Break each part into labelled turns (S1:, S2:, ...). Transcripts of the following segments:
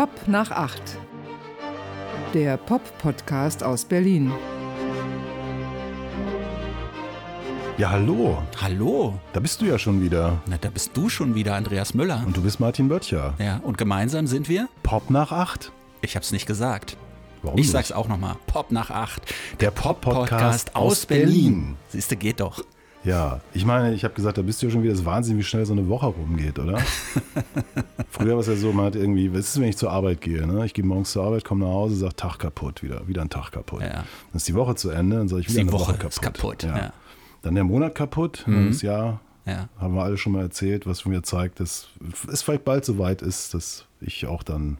S1: Pop nach acht. Der Pop-Podcast aus Berlin.
S2: Ja, hallo.
S3: Hallo.
S2: Da bist du ja schon wieder.
S3: Na, da bist du schon wieder, Andreas Müller.
S2: Und du bist Martin Böttcher.
S3: Ja, und gemeinsam sind wir?
S2: Pop nach acht.
S3: Ich hab's nicht gesagt.
S2: Warum
S3: ich
S2: nicht?
S3: sag's auch nochmal. Pop nach acht.
S2: Der Pop-Podcast aus Berlin.
S3: Siehste, geht doch.
S2: Ja, ich meine, ich habe gesagt, da bist du ja schon wieder. Das Wahnsinn, wie schnell so eine Woche rumgeht, oder? Früher war es ja so, man hat irgendwie, was ist, wenn ich zur Arbeit gehe? Ne? Ich gehe morgens zur Arbeit, komme nach Hause, sage Tag kaputt, wieder, wieder ein Tag kaputt.
S3: Ja.
S2: Dann ist die Woche zu Ende, dann sage ich wieder
S3: die
S2: eine
S3: Woche
S2: Woche
S3: ist
S2: kaputt.
S3: kaputt, ja.
S2: Dann der Monat kaputt, dann das Jahr
S3: Ja.
S2: haben wir alle schon mal erzählt, was mir zeigt, dass es vielleicht bald so weit ist, dass ich auch dann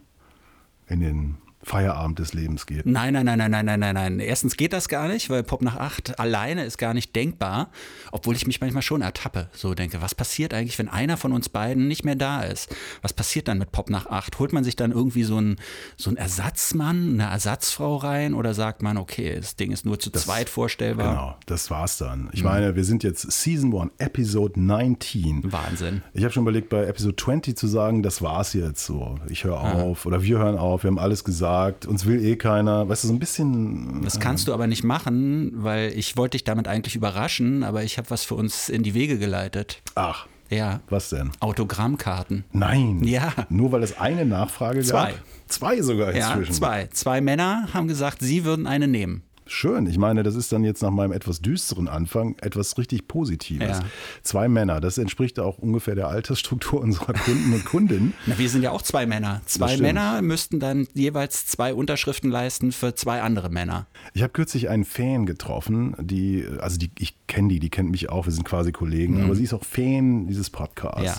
S2: in den Feierabend des Lebens gehe.
S3: Nein, nein, nein, nein, nein, nein, nein, nein. Erstens geht das gar nicht, weil Pop nach acht alleine ist gar nicht denkbar, obwohl ich mich manchmal schon ertappe. So denke, was passiert eigentlich, wenn einer von uns beiden nicht mehr da ist? Was passiert dann mit Pop nach acht? Holt man sich dann irgendwie so einen, so einen Ersatzmann, eine Ersatzfrau rein oder sagt man, okay, das Ding ist nur zu zweit vorstellbar?
S2: Genau, das war's dann. Ich meine, wir sind jetzt Season 1, Episode 19.
S3: Wahnsinn.
S2: Ich habe schon überlegt, bei Episode 20 zu sagen, das war's jetzt so. Ich höre auf oder wir hören auf, wir haben alles gesagt, uns will eh keiner. Weißt du, so ein bisschen.
S3: Das kannst du aber nicht machen, weil ich wollte dich damit eigentlich überraschen, aber ich habe was für uns in die Wege geleitet.
S2: Ach,
S3: Ja,
S2: was denn?
S3: Autogrammkarten.
S2: Nein.
S3: Ja.
S2: Nur weil es eine Nachfrage
S3: Zwei.
S2: gab? Zwei sogar
S3: Ja,
S2: inzwischen.
S3: zwei. Zwei Männer haben gesagt, sie würden eine nehmen.
S2: Schön. Ich meine, das ist dann jetzt nach meinem etwas düsteren Anfang etwas richtig Positives.
S3: Ja.
S2: Zwei Männer, das entspricht auch ungefähr der Altersstruktur unserer Kunden und Kundinnen.
S3: Na, wir sind ja auch zwei Männer. Zwei. Männer müssten dann jeweils zwei Unterschriften leisten für zwei andere Männer.
S2: Ich habe kürzlich einen Fan getroffen, die, also die, ich kenne die, die kennt mich auch, wir sind quasi Kollegen, aber sie ist auch Fan dieses Podcasts.
S3: Mhm. Ja.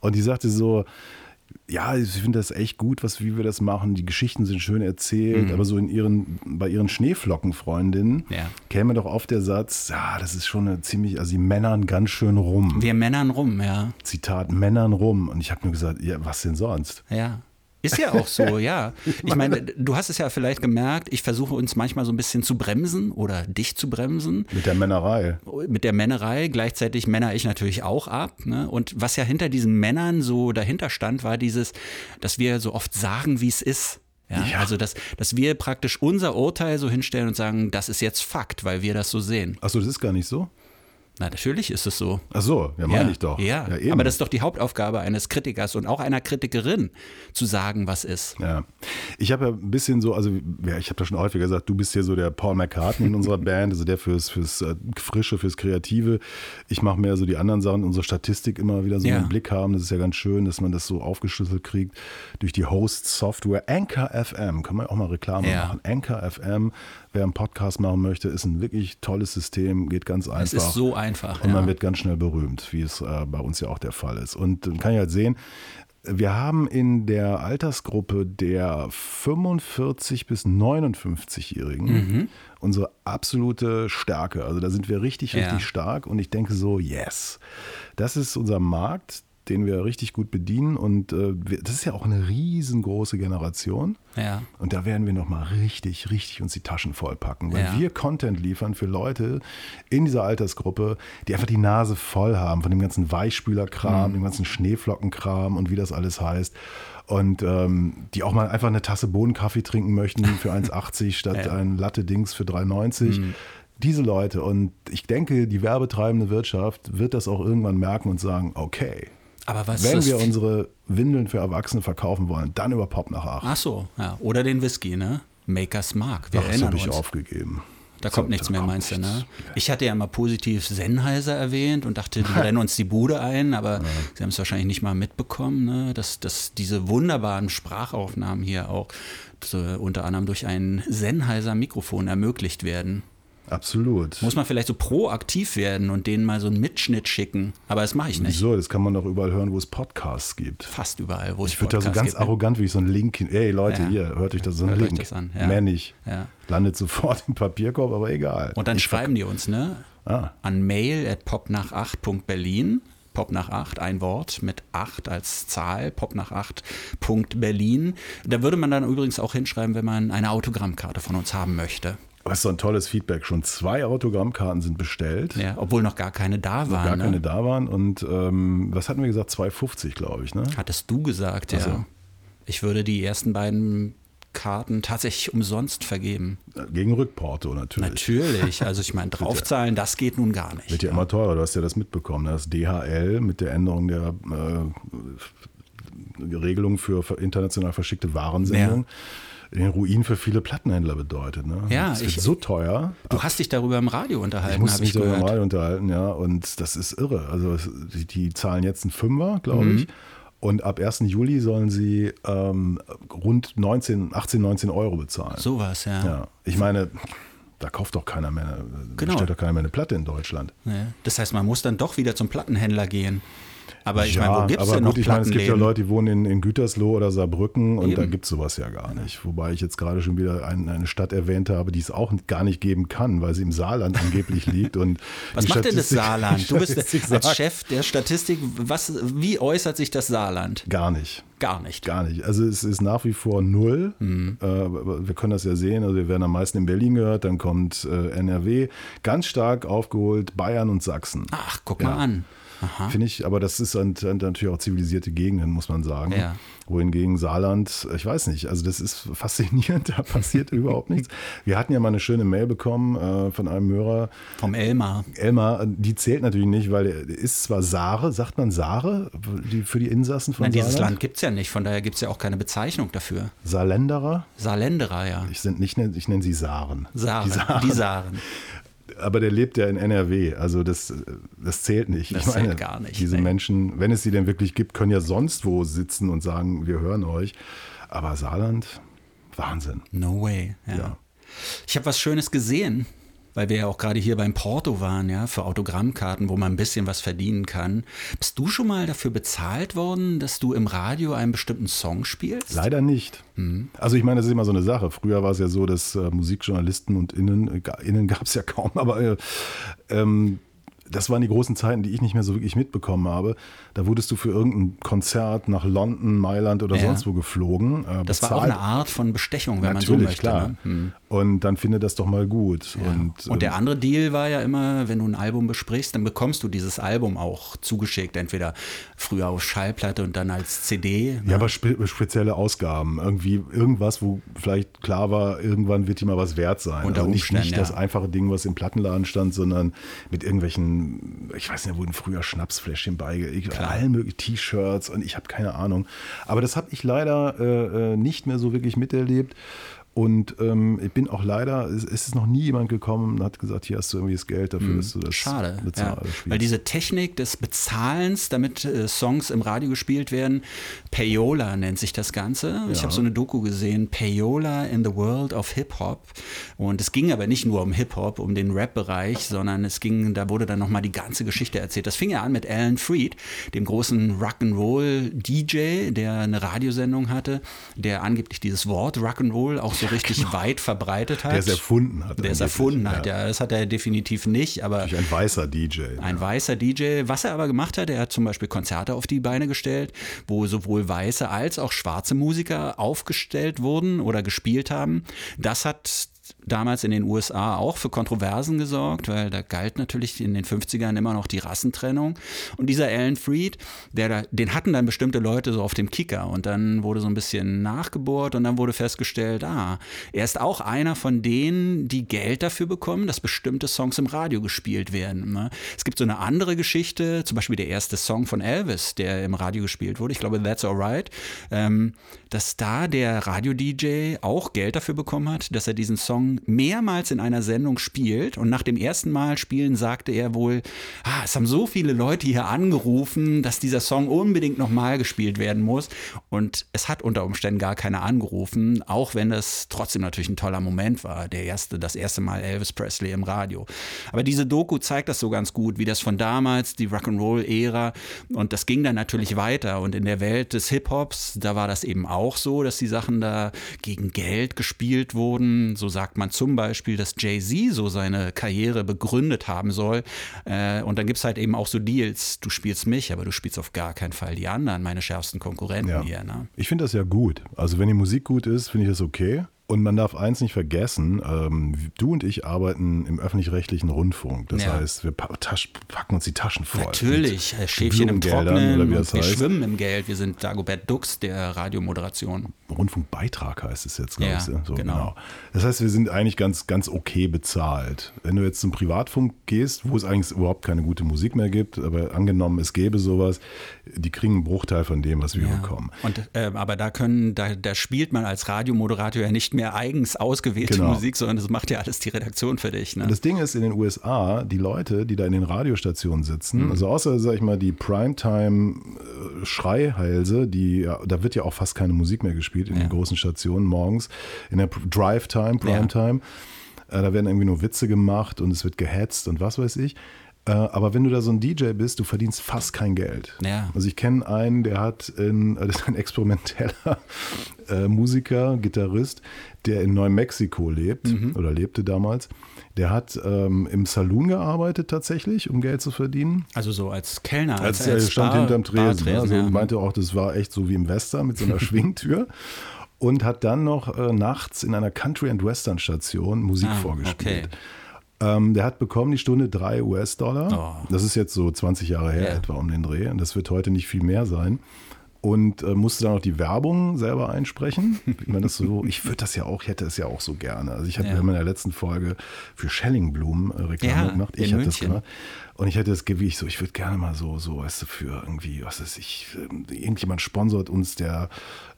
S2: Und die sagte so, ja, ich finde das echt gut, was, wie wir das machen. Die Geschichten sind schön erzählt, aber so in ihren, bei ihren Schneeflockenfreundinnen
S3: Mhm. Ja.
S2: käme doch oft der Satz, ja, das ist schon eine ziemlich, also die Männern ganz schön rum.
S3: Wir Männern rum, ja.
S2: Zitat, Männern rum. Und ich habe nur gesagt, ja, was denn sonst?
S3: Ja. Ist ja auch so, ja. Ich meine, du hast es ja vielleicht gemerkt, ich versuche uns manchmal so ein bisschen zu bremsen oder dich zu bremsen.
S2: Mit der Männerei.
S3: mit der Männerei. Gleichzeitig männer ich natürlich auch ab. Ne? Und was ja hinter diesen Männern so dahinter stand, war dieses, dass wir so oft sagen, wie es ist. Ja?
S2: Ja.
S3: Also, dass, dass wir praktisch unser Urteil so hinstellen und sagen, das ist jetzt Fakt, weil wir das so sehen.
S2: Achso, das ist gar nicht so?
S3: Na, natürlich ist es so.
S2: Ach so, ja, meine ich doch.
S3: Ja,
S2: eben.
S3: aber das ist doch die Hauptaufgabe eines Kritikers und auch einer Kritikerin, zu sagen, was ist.
S2: Ja, ich habe ja ein bisschen so, also ja, ich habe da schon häufiger gesagt, du bist hier so der Paul McCartney in unserer Band, also der fürs, fürs äh, Frische, fürs Kreative. Ich mache mehr so die anderen Sachen, unsere Statistik immer wieder so
S3: Ja.
S2: im Blick haben. Das ist ja ganz schön, dass man das so aufgeschlüsselt kriegt durch die Host-Software. Anchor FM, kann man auch mal Reklame
S3: Ja.
S2: machen. Anchor FM, wer einen Podcast machen möchte, ist ein wirklich tolles System, geht ganz einfach.
S3: Es ist so einfach.
S2: Und man
S3: ja.
S2: wird ganz schnell berühmt, wie es äh, bei uns ja auch der Fall ist. Und dann kann ich halt sehen, wir haben in der Altersgruppe der 45 bis 59-Jährigen
S3: Mhm.
S2: unsere absolute Stärke. Also da sind wir richtig,
S3: Ja.
S2: richtig stark. Und ich denke so, yes, das ist unser Markt, den wir richtig gut bedienen. Und äh, wir, das ist ja auch eine riesengroße Generation.
S3: ja.
S2: Und da werden wir nochmal richtig, richtig uns die Taschen vollpacken, weil
S3: Ja.
S2: wir Content liefern für Leute in dieser Altersgruppe, die einfach die Nase voll haben von dem ganzen
S3: Mhm.
S2: Weichspülerkram, dem ganzen Schneeflockenkram und wie das alles heißt. Und ähm, die auch mal einfach eine Tasse Bohnenkaffee trinken möchten für 1,80 statt
S3: Ja.
S2: ein Latte-Dings für 3,90. Diese Leute und ich denke, die werbetreibende Wirtschaft wird das auch irgendwann merken und sagen, okay,
S3: Aber was
S2: wenn wir unsere Windeln für Erwachsene verkaufen wollen, dann über Pop nach acht.
S3: Ach so, ja. Oder den Whisky, ne? Makers Mark. Wir
S2: Ach, das
S3: erinnern
S2: habe ich
S3: uns.
S2: aufgegeben.
S3: Da
S2: So,
S3: kommt nichts
S2: da
S3: mehr,
S2: kommt
S3: meinst du,
S2: nichts.
S3: ne? Ich hatte ja mal positiv Sennheiser erwähnt und dachte, die rennen uns die Bude ein, aber sie haben es wahrscheinlich nicht mal mitbekommen, ne? dass, dass diese wunderbaren Sprachaufnahmen hier auch so, unter anderem durch ein Sennheiser-Mikrofon ermöglicht werden.
S2: Absolut.
S3: Muss man vielleicht so proaktiv werden und denen mal so einen Mitschnitt schicken, aber das mache ich nicht.
S2: Wieso? Das kann man doch überall hören, wo es Podcasts gibt.
S3: Fast überall, wo es
S2: Ich würde da so
S3: Podcasts
S2: ganz
S3: gibt, ne?
S2: arrogant wie so ein Link hin. Ey Leute,
S3: Ja.
S2: hier, hört euch das so ein
S3: Hört euch
S2: Link.
S3: das an, ja.
S2: Mehr nicht.
S3: Ja.
S2: Landet sofort im Papierkorb, aber egal.
S3: Und dann
S2: Ich
S3: schreiben die uns, ne?
S2: Ah.
S3: An mail at popnach8.berlin. Pop nach 8, ein Wort mit 8 als Zahl, pop nach 8.berlin. Da würde man dann übrigens auch hinschreiben, wenn man eine Autogrammkarte von uns haben möchte.
S2: Ist so ein tolles Feedback. Schon zwei Autogrammkarten sind bestellt.
S3: Ja, obwohl noch gar keine da waren.
S2: Gar
S3: ne?
S2: keine da waren. Und ähm, was hatten wir gesagt? 2,50, glaube ich. Ne?
S3: Hattest du gesagt, ja.
S2: Ach so.
S3: ich würde die ersten beiden Karten tatsächlich umsonst vergeben.
S2: Gegen Rückporto natürlich.
S3: Natürlich. Also ich meine, draufzahlen, das geht nun gar nicht.
S2: Wird ja immer teurer, du hast ja das mitbekommen. Das DHL mit der Änderung der äh, Regelung für international verschickte Warensendung. Den Ruin für viele Plattenhändler bedeutet. Ne?
S3: Ja,
S2: das wird
S3: ich-
S2: so teuer.
S3: Du hast dich darüber im Radio unterhalten,
S2: Ich muss
S3: habe
S2: mich
S3: ich
S2: darüber
S3: gehört.
S2: mal unterhalten, ja. Und das ist irre. Also es- die, die zahlen jetzt einen Fünfer, glaube
S3: Mhm.
S2: ich. Und ab 1. Juli sollen sie ähm, rund 19, 18, 19 Euro bezahlen.
S3: Sowas, ja.
S2: Ja. Ich meine, da kauft doch keiner mehr, eine-
S3: Genau.
S2: stellt doch keiner mehr eine Platte in Deutschland.
S3: Ja. Das heißt, man muss dann doch wieder zum Plattenhändler gehen. Aber ich
S2: ja,
S3: meine, wo gibt es denn
S2: gut,
S3: noch
S2: ich meine, es gibt ja? Leute, die wohnen in, in Gütersloh oder Saarbrücken und da
S3: Eben.
S2: gibt es sowas ja gar nicht. Wobei ich jetzt gerade schon wieder ein, eine Stadt erwähnt habe, die es auch gar nicht geben kann, weil sie im Saarland angeblich liegt. Und
S3: Was macht denn das
S2: Statistik-
S3: Saarland? Du bist
S2: Statistik
S3: als
S2: sagt,
S3: Chef der Statistik. Was, wie äußert sich das Saarland?
S2: Gar nicht.
S3: Gar nicht.
S2: Gar nicht. Also es ist nach wie vor null.
S3: Mhm.
S2: Äh, wir können das ja sehen. Also wir werden am meisten in Berlin gehört, dann kommt äh, NRW, ganz stark aufgeholt Bayern und Sachsen.
S3: Ach, guck
S2: Ja.
S3: mal an.
S2: Finde ich, aber das ist natürlich auch zivilisierte Gegenden, muss man sagen.
S3: Ja.
S2: Wohingegen Saarland, ich weiß nicht, also das ist faszinierend, da passiert überhaupt nichts. Wir hatten ja mal eine schöne Mail bekommen äh, von einem Hörer,
S3: Vom Elmar.
S2: Elmar, die zählt natürlich nicht, weil er ist zwar Saare, sagt man Saare die, für die Insassen von
S3: Nein, dieses
S2: Saarland?
S3: Land gibt es ja nicht, von daher gibt es ja auch keine Bezeichnung dafür.
S2: Saarländerer?
S3: Saarländerer, ja.
S2: Ich, sind nicht, ich nenne sie Saaren.
S3: Saaren.
S2: Die Saaren.
S3: Die Saaren.
S2: Aber der lebt ja in NRW, also das, das zählt nicht.
S3: Das
S2: ich meine,
S3: zählt gar nicht,
S2: Diese
S3: nee.
S2: Menschen, wenn es sie denn wirklich gibt, können ja sonst wo sitzen und sagen, wir hören euch. Aber Saarland, Wahnsinn.
S3: No way. Ja.
S2: Ja.
S3: Ich habe was Schönes gesehen, weil wir ja auch gerade hier beim Porto waren, ja, für Autogrammkarten, wo man ein bisschen was verdienen kann. Bist du schon mal dafür bezahlt worden, dass du im Radio einen bestimmten Song spielst?
S2: Leider nicht.
S3: Mhm.
S2: Also ich meine, das ist immer so eine Sache. Früher war es ja so, dass äh, Musikjournalisten und Innen, äh, Innen gab es ja kaum, aber äh, ähm, das waren die großen Zeiten, die ich nicht mehr so wirklich mitbekommen habe. Da wurdest du für irgendein Konzert nach London, Mailand oder
S3: Ja.
S2: sonst wo geflogen. Äh,
S3: Das war auch eine Art von Bestechung, wenn man so
S2: Natürlich,
S3: möchte.
S2: klar.
S3: Ne? Hm.
S2: Und dann finde das doch mal gut.
S3: Ja.
S2: Und,
S3: Und, der
S2: ähm,
S3: andere Deal war ja immer, wenn du ein Album besprichst, dann bekommst du dieses Album auch zugeschickt, entweder früher auf Schallplatte und dann als CD. ne?
S2: ja, aber spe spezielle Ausgaben. Irgendwie irgendwas, wo vielleicht klar war, irgendwann wird die mal was wert sein.
S3: Unter
S2: also nicht, nicht das
S3: ja.
S2: einfache Ding, was im Plattenladen stand, sondern mit irgendwelchen, ich weiß nicht, wurden früher Schnapsfläschchen bei, ich- allen möglichen T-Shirts und ich habe keine Ahnung. Aber das habe ich leider äh, äh, nicht mehr so wirklich miterlebt. Und ähm, ich bin auch leider, es ist noch nie jemand gekommen und hat gesagt, hier hast du irgendwie das Geld dafür, dass du das
S3: Hm, Schade, ja. weil diese Technik des Bezahlens, damit äh, Songs im Radio gespielt werden, Payola nennt sich das Ganze. Ich
S2: Ja.
S3: habe so eine Doku gesehen, Payola in the World of Hip Hop. Und es ging aber nicht nur um Hip Hop, um den Rap-Bereich, sondern es ging, da wurde dann nochmal die ganze Geschichte erzählt. Das fing ja an mit Alan Freed, dem großen Rock'n'Roll-DJ, der eine Radiosendung hatte, der angeblich dieses Wort Rock'n'Roll auch so richtig weit verbreitet hat.
S2: der es erfunden hat.
S3: Der es erfunden hat, ja. Das hat er definitiv nicht, aber
S2: Natürlich ein weißer DJ.
S3: ein weißer DJ. Was er aber gemacht hat, er hat zum Beispiel Konzerte auf die Beine gestellt, wo sowohl weiße als auch schwarze Musiker aufgestellt wurden oder gespielt haben. Das hat damals in den USA auch für Kontroversen gesorgt, weil da galt natürlich in den 50ern immer noch die Rassentrennung. Und dieser Alan Freed, der da, den hatten dann bestimmte Leute so auf dem Kicker und dann wurde so ein bisschen nachgebohrt und dann wurde festgestellt, ah, er ist auch einer von denen, die Geld dafür bekommen, dass bestimmte Songs im Radio gespielt werden. ne? Es gibt so eine andere Geschichte, zum Beispiel der erste Song von Elvis, der im Radio gespielt wurde, ich glaube That's Alright, ähm, dass da der Radio-DJ auch Geld dafür bekommen hat, dass er diesen Song mehrmals in einer Sendung spielt und nach dem ersten Mal spielen sagte er wohl, ah, es haben so viele Leute hier angerufen, dass dieser Song unbedingt nochmal gespielt werden muss und es hat unter Umständen gar keiner angerufen, auch wenn das trotzdem natürlich ein toller Moment war, der erste, das erste Mal Elvis Presley im Radio. Aber diese Doku zeigt das so ganz gut, wie das von damals, die Rock'n'Roll-Ära und das ging dann natürlich weiter und in der Welt des Hip-Hops, da war das eben auch so, dass die Sachen da gegen Geld gespielt wurden. So sagt man zum Beispiel, dass Jay-Z so seine Karriere begründet haben soll. Äh, und dann gibt es halt eben auch so Deals, du spielst mich, aber du spielst auf gar keinen Fall die anderen, meine schärfsten Konkurrenten
S2: Ja.
S3: hier. Ne?
S2: Ich finde das ja gut. Also wenn die Musik gut ist, finde ich das okay. Und man darf eins nicht vergessen, ähm, du und ich arbeiten im öffentlich-rechtlichen Rundfunk. Das
S3: Ja.
S2: heißt, wir packen uns die Taschen voll.
S3: Natürlich, äh, Schäfchen im Trocknen
S2: oder wie das
S3: wir
S2: heißt.
S3: schwimmen im Geld. Wir sind Dagobert Dux der Radiomoderation.
S2: Rundfunkbeitrag heißt es jetzt, glaube
S3: Ja,
S2: ich. So,
S3: genau.
S2: genau. Das heißt, wir sind eigentlich ganz, ganz okay bezahlt. Wenn du jetzt zum Privatfunk gehst, wo es eigentlich überhaupt keine gute Musik mehr gibt, aber angenommen, es gäbe sowas, die kriegen einen Bruchteil von dem, was wir bekommen.
S3: Und, äh, aber da können, da, da spielt man als Radiomoderator ja nicht mehr eigens ausgewählte
S2: Genau.
S3: Musik, sondern das macht ja alles die Redaktion für dich. Ne?
S2: Das Ding ist, in den USA, die Leute, die da in den Radiostationen sitzen,
S3: Mhm.
S2: also außer, sag ich mal, die Primetime-Schreihalse, die, ja, da wird ja auch fast keine Musik mehr gespielt in
S3: Ja.
S2: den großen Stationen morgens, in der Drive-Time, Primetime, äh, da werden irgendwie nur Witze gemacht und es wird gehetzt und was weiß ich. Äh, Aber wenn du da so ein DJ bist, du verdienst fast kein Geld.
S3: Ja.
S2: Also ich kenne einen, der hat, in, das ist ein experimenteller äh, Musiker, Gitarrist, der in Neumexiko lebt
S3: Mhm.
S2: oder lebte damals. Der hat ähm, im Saloon gearbeitet tatsächlich, um Geld zu verdienen.
S3: Also so als Kellner,
S2: Als,
S3: als,
S2: er
S3: als
S2: stand
S3: Bar-
S2: hinterm Tresen.
S3: Bartresen,
S2: also
S3: ja.
S2: meinte auch, das war echt so wie im Western mit so einer Schwingtür. Und hat dann noch äh, nachts in einer Country- and Western-Station Musik
S3: Ah,
S2: vorgespielt.
S3: okay.
S2: Ähm, der hat bekommen die Stunde drei US-Dollar.
S3: Oh.
S2: Das ist jetzt so 20 Jahre her
S3: Ja.
S2: etwa um den Dreh. Und das wird heute nicht viel mehr sein. Und äh, musste dann auch die Werbung selber einsprechen. Wie man das so, ich würde das ja auch, ich hätte es ja auch so gerne. Also ich hatte
S3: Ja.
S2: wir haben in der letzten Folge für Schellingblumen äh, Reklame
S3: Ja,
S2: gemacht. Ich hatte das gemacht. Und ich hätte das Gewicht so, ich würde gerne mal so, so, weißt du, für irgendwie, was ist ich, ähm, irgendjemand sponsort uns, der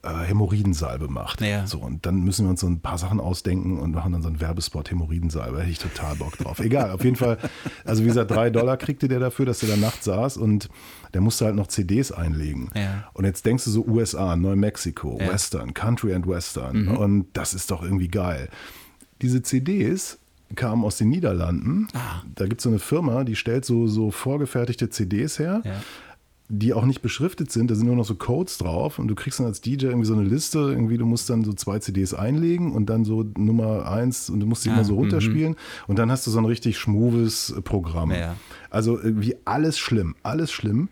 S2: äh, Hämorrhoidensalbe macht.
S3: Ja.
S2: So, und dann müssen wir uns so ein paar Sachen ausdenken und machen dann so einen Werbespot Hämorrhoidensalbe. Hätte ich total Bock drauf. Egal, auf jeden Fall. Also wie gesagt, drei Dollar kriegte der dafür, dass er da nachts saß und der musste halt noch CDs einlegen.
S3: Ja.
S2: Und jetzt denkst du so USA, Neumexiko,
S3: Ja.
S2: Western, Country and Western. Und das ist doch irgendwie geil. Diese CDs kamen aus den Niederlanden.
S3: Ah.
S2: Da gibt es so eine Firma, die stellt so, so vorgefertigte CDs her
S3: Ja.
S2: die auch nicht beschriftet sind, da sind nur noch so Codes drauf und du kriegst dann als DJ irgendwie so eine Liste, irgendwie du musst dann so zwei CDs einlegen und dann so Nummer eins und du musst die
S3: Ah,
S2: immer so runterspielen und dann hast du so ein richtig schmoves Programm.
S3: Ja.
S2: Also irgendwie alles schlimm, alles schlimm.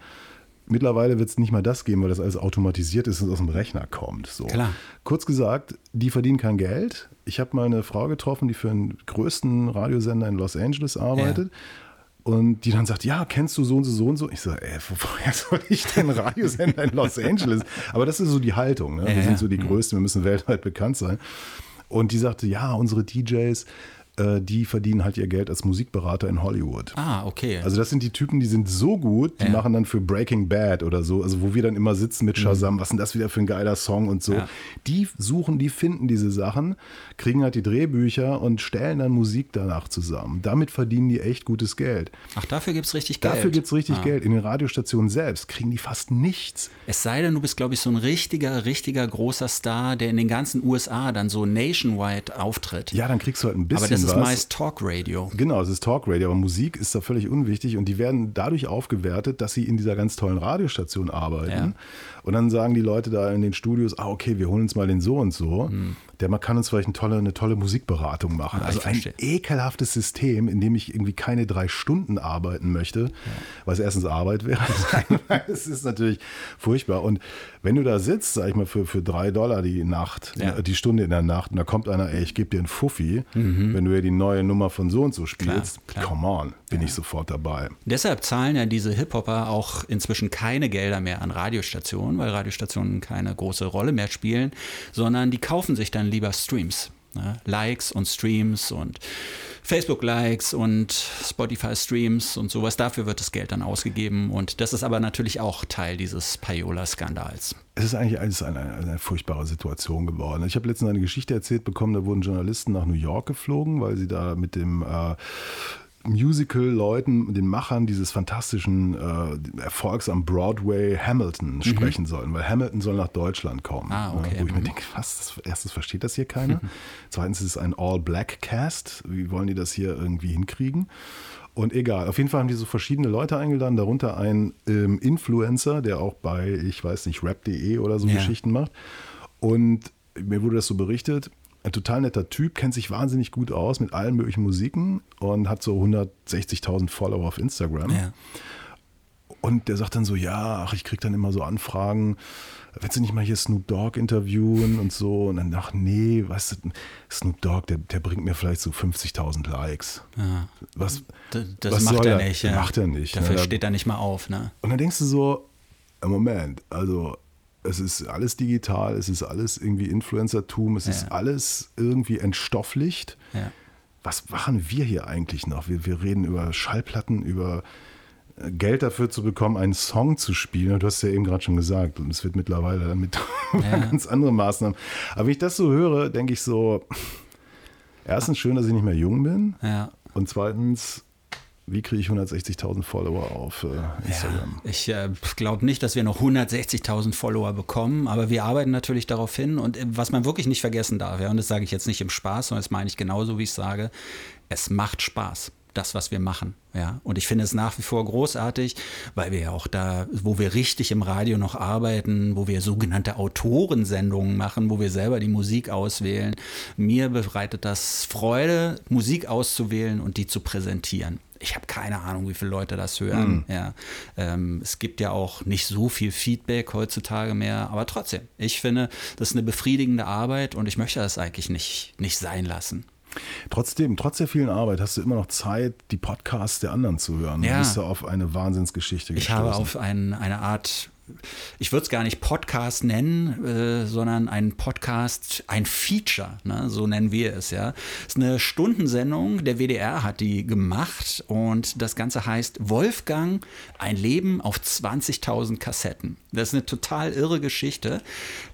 S2: Mittlerweile wird es nicht mal das geben, weil das alles automatisiert ist und aus dem Rechner kommt. So.
S3: Klar.
S2: Kurz gesagt, die verdienen kein Geld. Ich habe mal eine Frau getroffen, die für den größten Radiosender in Los Angeles arbeitet. Und die dann sagt, ja, kennst du so und so, so und so? Ich sage, ey, wo- woher soll ich denn Radiosender in Los Angeles? Aber das ist so die Haltung. Ne? Wir
S3: Ja,
S2: sind
S3: ja.
S2: so die Größten, wir müssen weltweit bekannt sein. Und die sagte, ja, unsere DJs, die verdienen halt ihr Geld als Musikberater in Hollywood.
S3: Ah, okay.
S2: Also das sind die Typen, die sind so gut, die
S3: Ja.
S2: machen dann für Breaking Bad oder so, also wo wir dann immer sitzen mit Shazam, was ist denn das wieder für ein geiler Song und so.
S3: Mhm. Ja.
S2: Die suchen, die finden diese Sachen, kriegen halt die Drehbücher und stellen dann Musik danach zusammen. Damit verdienen die echt gutes Geld.
S3: Ach, dafür gibt es richtig Geld.
S2: Dafür gibt es richtig
S3: Ah.
S2: Geld. In den Radiostationen selbst kriegen die fast nichts.
S3: Es sei denn, du bist, glaube ich, so ein richtiger, richtiger großer Star, der in den ganzen USA dann so nationwide auftritt.
S2: Ja, dann kriegst du halt ein bisschen
S3: ist meist Talkradio.
S2: Genau, es ist Talkradio, aber Musik ist da völlig unwichtig und die werden dadurch aufgewertet, dass sie in dieser ganz tollen Radiostation arbeiten.
S3: Ja.
S2: Und dann sagen die Leute da in den Studios, ah, okay, wir holen uns mal den so und so. Der mal kann uns vielleicht eine tolle, eine tolle Musikberatung machen.
S3: Hm. Ah,
S2: also ein ekelhaftes System, in dem ich irgendwie keine drei Stunden arbeiten möchte, was erstens Arbeit wäre. Es ist natürlich furchtbar. Und wenn du da sitzt, sag ich mal, für, für drei Dollar die Nacht,
S3: Ja.
S2: die Stunde in der Nacht, und da kommt einer, ey, ich gebe dir einen Fuffi, wenn du ja die neue Nummer von so und so spielst,
S3: Mhm. klar.
S2: come on, bin ich sofort dabei.
S3: Deshalb zahlen ja diese Hip-Hopper auch inzwischen keine Gelder mehr an Radiostationen, weil Radiostationen keine große Rolle mehr spielen, sondern die kaufen sich dann lieber Streams. Ne? Likes und Streams und Facebook-Likes und Spotify-Streams und sowas. Dafür wird das Geld dann ausgegeben. Und das ist aber natürlich auch Teil dieses Payola-Skandals.
S2: Es ist eigentlich alles eine, eine furchtbare Situation geworden. Ich habe letztens eine Geschichte erzählt bekommen, da wurden Journalisten nach New York geflogen, weil sie da mit dem äh, Musical-Leuten, den Machern dieses fantastischen äh, Erfolgs am Broadway Hamilton sprechen sollen, weil Hamilton soll nach Deutschland kommen.
S3: Mhm. Ah, okay.
S2: Ne, wo ich mir
S3: Mhm.
S2: denke, was, erstens versteht das hier keiner, zweitens ist es ein All-Black-Cast, wie wollen die das hier irgendwie hinkriegen? Und egal, auf jeden Fall haben die so verschiedene Leute eingeladen, darunter ein ähm, Influencer, der auch bei, ich weiß nicht, rap.de oder so
S3: Ja.
S2: Geschichten macht. Und mir wurde das so berichtet, ein total netter Typ, kennt sich wahnsinnig gut aus mit allen möglichen Musiken und hat so 160.000 Follower auf Instagram.
S3: Ja.
S2: Und der sagt dann so, ja, ach, ich krieg dann immer so Anfragen, willst du nicht mal hier Snoop Dogg interviewen und so? Und dann, ach nee, weißt du, Snoop Dogg, der, der bringt mir vielleicht so 50.000 Likes.
S3: Ja.
S2: Was,
S3: Das, das
S2: was
S3: macht er
S2: er?
S3: nicht. Ja.
S2: Macht er nicht.
S3: Dafür
S2: ne?
S3: steht er nicht mal auf. Ne?
S2: Und dann denkst du so, Moment, also es ist alles digital, es ist alles irgendwie Influencertum, es ist
S3: Ja.
S2: alles irgendwie entstofflicht.
S3: Ja.
S2: Was machen wir hier eigentlich noch? Wir, wir reden über Schallplatten, über äh, Geld dafür zu bekommen, einen Song zu spielen. Du hast ja eben gerade schon gesagt, und es wird mittlerweile damit
S3: Ja.
S2: ganz andere Maßnahmen. Aber wenn ich das so höre, denke ich so, erstens schön, dass ich nicht mehr jung bin.
S3: Ja.
S2: Und zweitens, wie kriege ich 160.000 Follower auf äh, Instagram?
S3: Ja, ich äh, glaube nicht, dass wir noch 160.000 Follower bekommen, aber wir arbeiten natürlich darauf hin. Und äh, was man wirklich nicht vergessen darf, ja, und das sage ich jetzt nicht im Spaß, sondern das meine ich genauso, wie ich sage, es macht Spaß. Das, was wir machen, ja. Und ich finde es nach wie vor großartig, weil wir ja auch da, wo wir richtig im Radio noch arbeiten, wo wir sogenannte Autorensendungen machen, wo wir selber die Musik auswählen. Mir bereitet das Freude, Musik auszuwählen und die zu präsentieren ich habe keine Ahnung, wie viele Leute das hören. Ja, ähm, es gibt ja auch nicht so viel Feedback heutzutage mehr, aber trotzdem, ich finde, das ist eine befriedigende Arbeit und ich möchte das eigentlich nicht, nicht sein lassen.
S2: Trotzdem, trotz der vielen Arbeit, hast du immer noch Zeit, die Podcasts der anderen zu hören.
S3: Ja.
S2: Du bist ja auf eine Wahnsinnsgeschichte
S3: Ich
S2: gestoßen.
S3: habe auf ein, eine Art, ich würde es gar nicht Podcast nennen, äh, sondern ein Podcast, ein Feature, ne? so nennen wir es ja. Es ist eine Stundensendung, der WDR hat die gemacht und das Ganze heißt Wolfgang, ein Leben auf 20.000 Kassetten. Das ist eine total irre Geschichte.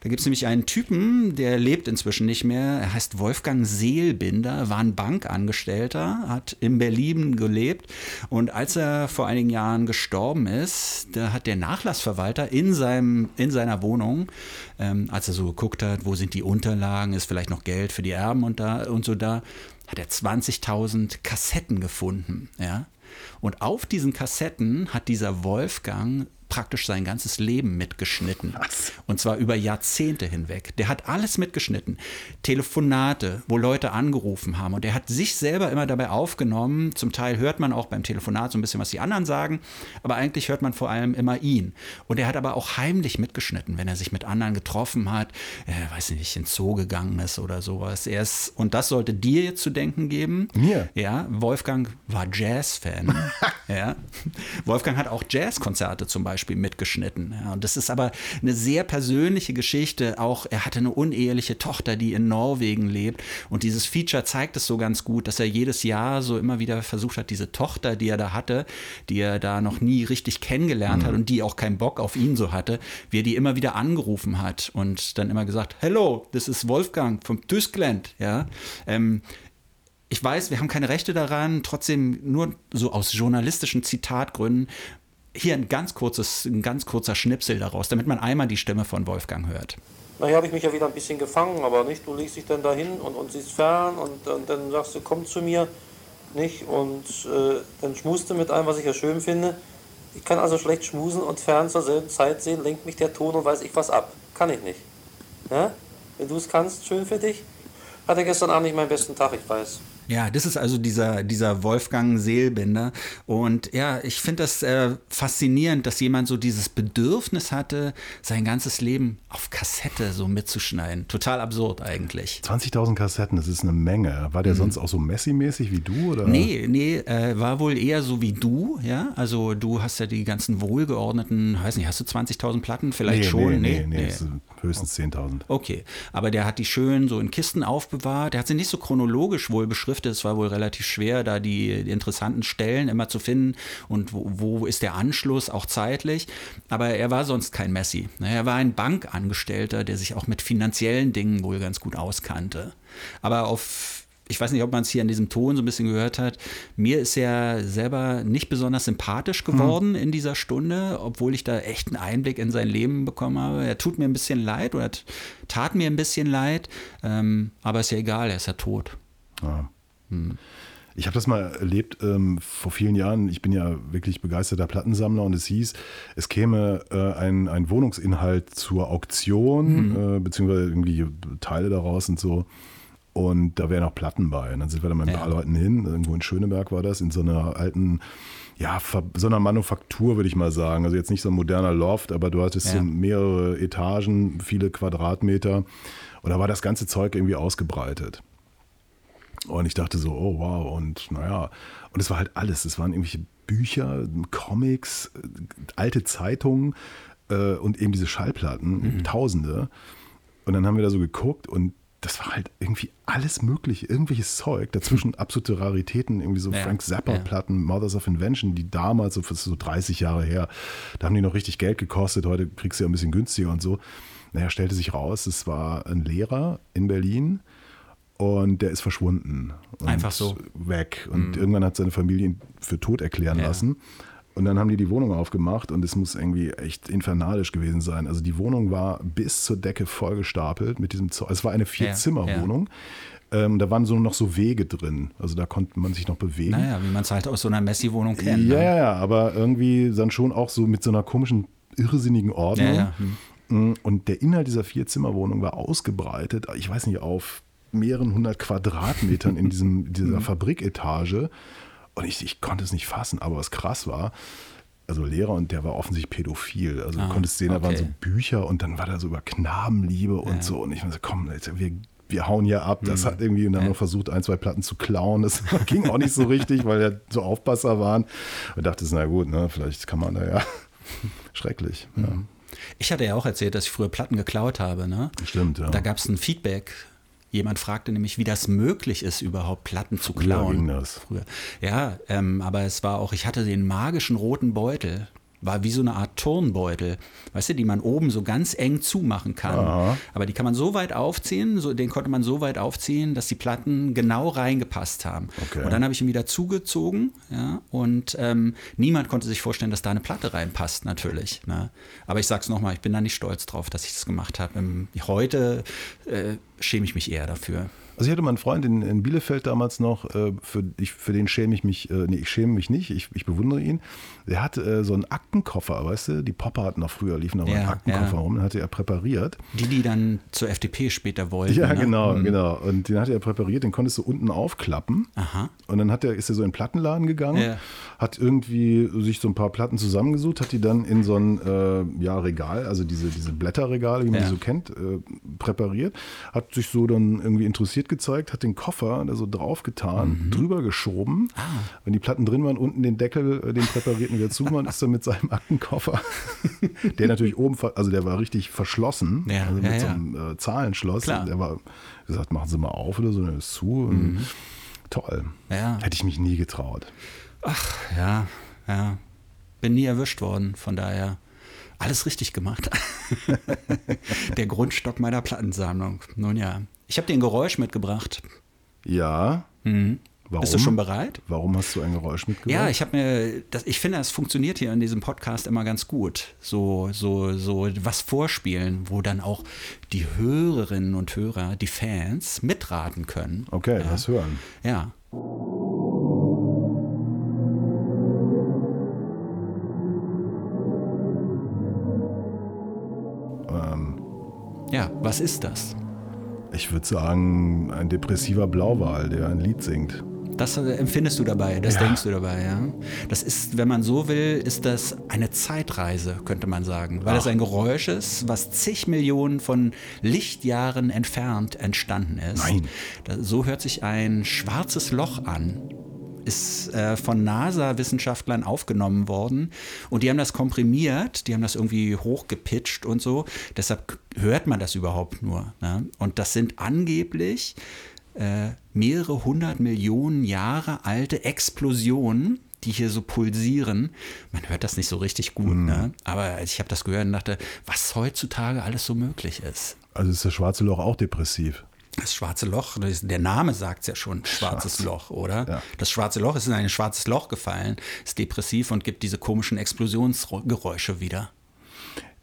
S3: Da gibt es nämlich einen Typen, der lebt inzwischen nicht mehr. Er heißt Wolfgang Seelbinder, war ein Bankangestellter, hat in Berlin gelebt und als er vor einigen Jahren gestorben ist, da hat der Nachlassverwalter in, seinem, in seiner Wohnung, ähm, als er so geguckt hat, wo sind die Unterlagen, ist vielleicht noch Geld für die Erben und, da, und so da, hat er 20.000 Kassetten gefunden. Ja? Und auf diesen Kassetten hat dieser Wolfgang praktisch sein ganzes Leben mitgeschnitten. Und zwar über Jahrzehnte hinweg. Der hat alles mitgeschnitten. Telefonate, wo Leute angerufen haben. Und der hat sich selber immer dabei aufgenommen. Zum Teil hört man auch beim Telefonat so ein bisschen, was die anderen sagen. Aber eigentlich hört man vor allem immer ihn. Und er hat aber auch heimlich mitgeschnitten, wenn er sich mit anderen getroffen hat, äh, weiß nicht, ins Zoo gegangen ist oder sowas. Er ist, und das sollte dir jetzt zu denken geben.
S2: Mir?
S3: Ja, Wolfgang war Jazz-Fan. ja. Wolfgang hat auch Jazzkonzerte zum Beispiel mitgeschnitten. Ja. Und das ist aber eine sehr persönliche Geschichte. Auch er hatte eine uneheliche Tochter, die in Norwegen lebt. Und dieses Feature zeigt es so ganz gut, dass er jedes Jahr so immer wieder versucht hat, diese Tochter, die er da hatte, die er da noch nie richtig kennengelernt hat und die auch keinen Bock auf ihn so hatte, wie er die immer wieder angerufen hat und dann immer gesagt, Hello, this is Wolfgang from Tyskland. Ja. Ähm, ich weiß, wir haben keine Rechte daran, trotzdem nur so aus journalistischen Zitatgründen hier ein ganz kurzes, ein ganz kurzer Schnipsel daraus, damit man einmal die Stimme von Wolfgang hört.
S4: Na, hier habe ich mich ja wieder ein bisschen gefangen, aber nicht, du legst dich dann dahin und, und siehst fern und, und dann sagst du, komm zu mir, nicht? Und äh, dann schmust du mit einem, was ich ja schön finde. Ich kann also schlecht schmusen und fern zur selben Zeit sehen, lenkt mich der Ton und weiß ich was ab. Kann ich nicht. Ja? Wenn du es kannst, schön für dich. Hatte gestern Abend nicht meinen besten Tag, ich weiß.
S3: Ja, das ist also dieser, dieser Wolfgang Seelbinder. Und ja, ich finde das äh, faszinierend, dass jemand so dieses Bedürfnis hatte, sein ganzes Leben auf Kassette so mitzuschneiden. Total absurd eigentlich.
S2: 20.000 Kassetten, das ist eine Menge. War der sonst auch so Messi-mäßig wie du? Oder?
S3: Mhm. Nee, nee, äh, war wohl eher so wie du, ja. Also du hast ja die ganzen wohlgeordneten, weiß nicht, hast du 20.000 Platten? Vielleicht
S2: nee,
S3: schon?
S2: Nee, nee, nee, das sind höchstens 10.000.
S3: Okay, aber der hat die schön so in Kisten aufbewahrt. Der hat sie nicht so chronologisch wohl beschriftet. Es war wohl relativ schwer, da die, interessanten Stellen immer zu finden und wo, wo ist der Anschluss, auch zeitlich. Aber er war sonst kein Messi. Er war ein Bankangestellter, der sich auch mit finanziellen Dingen wohl ganz gut auskannte. Aber auf ich weiß nicht, ob man es hier in diesem Ton so ein bisschen gehört hat. Mir ist er selber nicht besonders sympathisch geworden in dieser Stunde, obwohl ich da echt einen Einblick in sein Leben bekommen habe. Er tut mir ein bisschen leid oder tat mir ein bisschen leid, ähm, aber ist ja egal, er ist ja tot.
S2: Ja. Ich habe das mal erlebt ähm, vor vielen Jahren. Ich bin ja wirklich begeisterter Plattensammler und es hieß, es käme äh, ein, ein Wohnungsinhalt zur Auktion, äh, beziehungsweise irgendwie Teile daraus und so. Und da wären auch Platten bei. Und dann sind wir dann mit ein
S3: Ja.
S2: paar Leuten hin. Irgendwo in Schöneberg war das, in so einer alten, ja, so einer Manufaktur, würde ich mal sagen. Also jetzt nicht so ein moderner Loft, aber du hattest
S3: Ja.
S2: so mehrere Etagen, viele Quadratmeter. Und da war das ganze Zeug irgendwie ausgebreitet. Und ich dachte so, oh wow, und naja, und es war halt alles. Es waren irgendwelche Bücher, Comics, äh, alte Zeitungen äh, und eben diese Schallplatten, Tausende. Und dann haben wir da so geguckt und das war halt irgendwie alles mögliche, irgendwelches Zeug. Dazwischen absolute Raritäten, irgendwie so
S3: Ja,
S2: Frank Zappa-Platten, Mothers of Invention, die damals, so, so 30 Jahre her, da haben die noch richtig Geld gekostet. Heute kriegst du ja ein bisschen günstiger und so. Naja, stellte sich raus, es war ein Lehrer in Berlin und der ist verschwunden. Und
S3: Einfach so?
S2: Weg. Und irgendwann hat seine Familie ihn für tot erklären
S3: Ja.
S2: lassen. Und dann haben die die Wohnung aufgemacht und es muss irgendwie echt infernalisch gewesen sein. Also die Wohnung war bis zur Decke vollgestapelt mit diesem Zeug. Es war eine Vier-Zimmer-Wohnung. Ähm, da waren so noch so Wege drin. Also da konnte man sich noch bewegen.
S3: Naja, wie man es halt aus so einer Messi-Wohnung kennt.
S2: Ja,
S3: ne?
S2: ja, ja, aber irgendwie dann schon auch so mit so einer komischen, irrsinnigen Ordnung.
S3: Ja, ja. Hm.
S2: Und der Inhalt dieser Vierzimmerwohnung war ausgebreitet, ich weiß nicht, auf mehreren hundert Quadratmetern in diesem,
S3: Mhm.
S2: dieser Fabriketage. Und ich, ich konnte es nicht fassen, aber was krass war, also Lehrer und der war offensichtlich pädophil. Also du
S3: Ah,
S2: konntest sehen, da waren so. Bücher und dann war da so über Knabenliebe und so. Und ich war so, komm, Leute, wir, wir hauen hier ab. Das
S3: Mhm.
S2: hat irgendwie und dann noch versucht, ein, zwei Platten zu klauen. Das ging auch nicht so richtig, weil ja so Aufpasser waren. Und dachte, na gut, ne, vielleicht kann man da ja. Schrecklich. Ja.
S3: Ich hatte ja auch erzählt, dass ich früher Platten geklaut habe. Ne?
S2: Stimmt, ja.
S3: Da gab es ein Feedback. Jemand fragte nämlich, wie das möglich ist, überhaupt Platten zu klauen.
S2: ging das.
S3: Früher. Ja, ähm, aber es war auch, ich hatte den magischen roten Beutel. War wie so eine Art Turnbeutel, weißt du, die man oben so ganz eng zumachen kann.
S2: Aha.
S3: Aber die kann man so weit aufziehen, so, den konnte man so weit aufziehen, dass die Platten genau reingepasst haben.
S2: Okay.
S3: Und dann habe ich ihn wieder zugezogen, ja, und ähm, niemand konnte sich vorstellen, dass da eine Platte reinpasst, natürlich. Ne? Aber ich sag's nochmal, ich bin da nicht stolz drauf, dass ich das gemacht habe. Ähm, heute äh, schäme ich mich eher dafür.
S2: Also ich hatte mal einen Freund in, in Bielefeld damals noch, äh, für, ich, für den schäme ich mich, äh, nee, ich schäme mich nicht, ich, ich bewundere ihn. Der hatte äh, so einen Aktenkoffer, weißt du, die Popper hatten noch früher, liefen mal
S3: Ja,
S2: einen Aktenkoffer
S3: ja.
S2: rum, den hatte er präpariert.
S3: Die, die dann zur FDP später wollten.
S2: Ja,
S3: ne?
S2: genau, genau. Und den hatte er präpariert, den konntest du unten aufklappen.
S3: Aha.
S2: Und dann hat er, ist er so in den Plattenladen gegangen,
S3: Ja.
S2: hat irgendwie sich so ein paar Platten zusammengesucht, hat die dann in so ein äh, ja, Regal, also diese, diese Blätterregale, wie man die so kennt, äh, präpariert, hat sich so dann irgendwie interessiert gezeigt, hat den Koffer da so draufgetan,
S3: Mhm.
S2: drüber geschoben.
S3: Ah.
S2: Wenn die Platten drin waren, unten den Deckel, äh, den präparierten wieder zugemacht, ist dann mit seinem Aktenkoffer, der natürlich oben, also der war richtig verschlossen,
S3: Ja,
S2: also mit
S3: ja,
S2: so einem äh, Zahlenschloss. Der war gesagt, machen Sie mal auf oder so, dann ist zu. Und Toll.
S3: Mhm. Ja.
S2: Hätte ich mich nie getraut.
S3: Ja, ja. Bin nie erwischt worden, von daher alles richtig gemacht. Der Grundstock meiner Plattensammlung. Nun ja. Ich habe dir ein Geräusch mitgebracht.
S2: Ja. Warum?
S3: Bist du schon bereit?
S2: Warum hast du ein Geräusch mitgebracht?
S3: Ja, ich habe mir, das, ich finde, es funktioniert hier in diesem Podcast immer ganz gut. So, so, so was vorspielen, wo dann auch die Hörerinnen und Hörer, die Fans mitraten können.
S2: Okay,
S3: ja.
S2: lass hören.
S3: Ja.
S2: Ähm,
S3: Ja, was ist das?
S2: Ich würde sagen, ein depressiver Blauwal, der ein Lied singt.
S3: Das äh, empfindest du dabei, das
S2: Ja.
S3: denkst du dabei, ja. Das ist, wenn man so will, ist das eine Zeitreise, könnte man sagen. Weil
S2: Ach.
S3: das ein Geräusch ist, was zig Millionen von Lichtjahren entfernt entstanden ist.
S2: Nein.
S3: Da, so hört sich ein schwarzes Loch an. Ist äh, von NASA-Wissenschaftlern aufgenommen worden und die haben das komprimiert, die haben das irgendwie hochgepitcht und so. Deshalb hört man das überhaupt nur. Ne? Und das sind angeblich äh, mehrere hundert Millionen Jahre alte Explosionen, die hier so pulsieren. Man hört das nicht so richtig gut, ne? aber ich habe das gehört und dachte, was heutzutage alles so möglich ist.
S2: Also ist das schwarze Loch auch depressiv.
S3: Das schwarze Loch, der Name sagt es ja schon, schwarzes
S2: Schwarz.
S3: Loch, oder?
S2: Ja.
S3: Das schwarze Loch ist in ein schwarzes Loch gefallen, ist depressiv und gibt diese komischen Explosionsgeräusche wieder.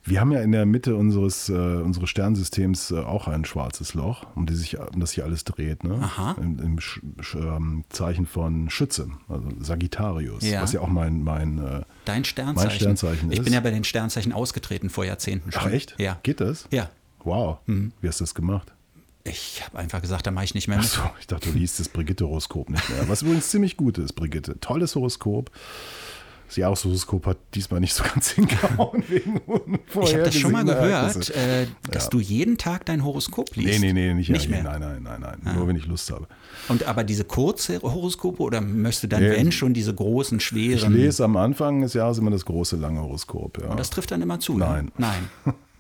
S2: Wir haben ja in der Mitte unseres, äh, unseres Sternsystems äh, auch ein schwarzes Loch, um, die sich, um das sich alles dreht. Ne?
S3: Aha.
S2: Im, im Sch Sch ähm, Zeichen von Schütze, also Sagittarius,
S3: Ja.
S2: was ja auch mein, mein äh,
S3: Dein Sternzeichen.
S2: Mein Sternzeichen
S3: Ich
S2: ist-
S3: bin ja bei den Sternzeichen ausgetreten vor Jahrzehnten schon.
S2: Ach echt?
S3: Ja.
S2: Geht das?
S3: Ja.
S2: Wow. Wie hast du das gemacht?
S3: Ich habe einfach gesagt, da mache ich nicht mehr mit.
S2: Achso, ich dachte, du liest das Brigitte-Horoskop nicht mehr. Was übrigens ziemlich gut ist, Brigitte. Tolles Horoskop. Das Jahreshoroskop hat diesmal nicht so ganz hingehauen wegen
S3: Ich habe das schon mal gehört, äh, dass
S2: Ja.
S3: du jeden Tag dein Horoskop liest.
S2: Nee, nee, nee, nicht,
S3: nicht
S2: mehr.
S3: Ah.
S2: Nein, nein, nein, nein. Nur wenn ich Lust habe.
S3: Und aber diese kurze Horoskope oder möchtest du dann,
S2: Nee.
S3: wenn schon, diese großen,
S2: Ich
S3: schweren?
S2: lese am Anfang des Jahres immer das große, lange Horoskop. Ja.
S3: Und das trifft dann immer zu.
S2: Nein.
S3: Ne? Nein.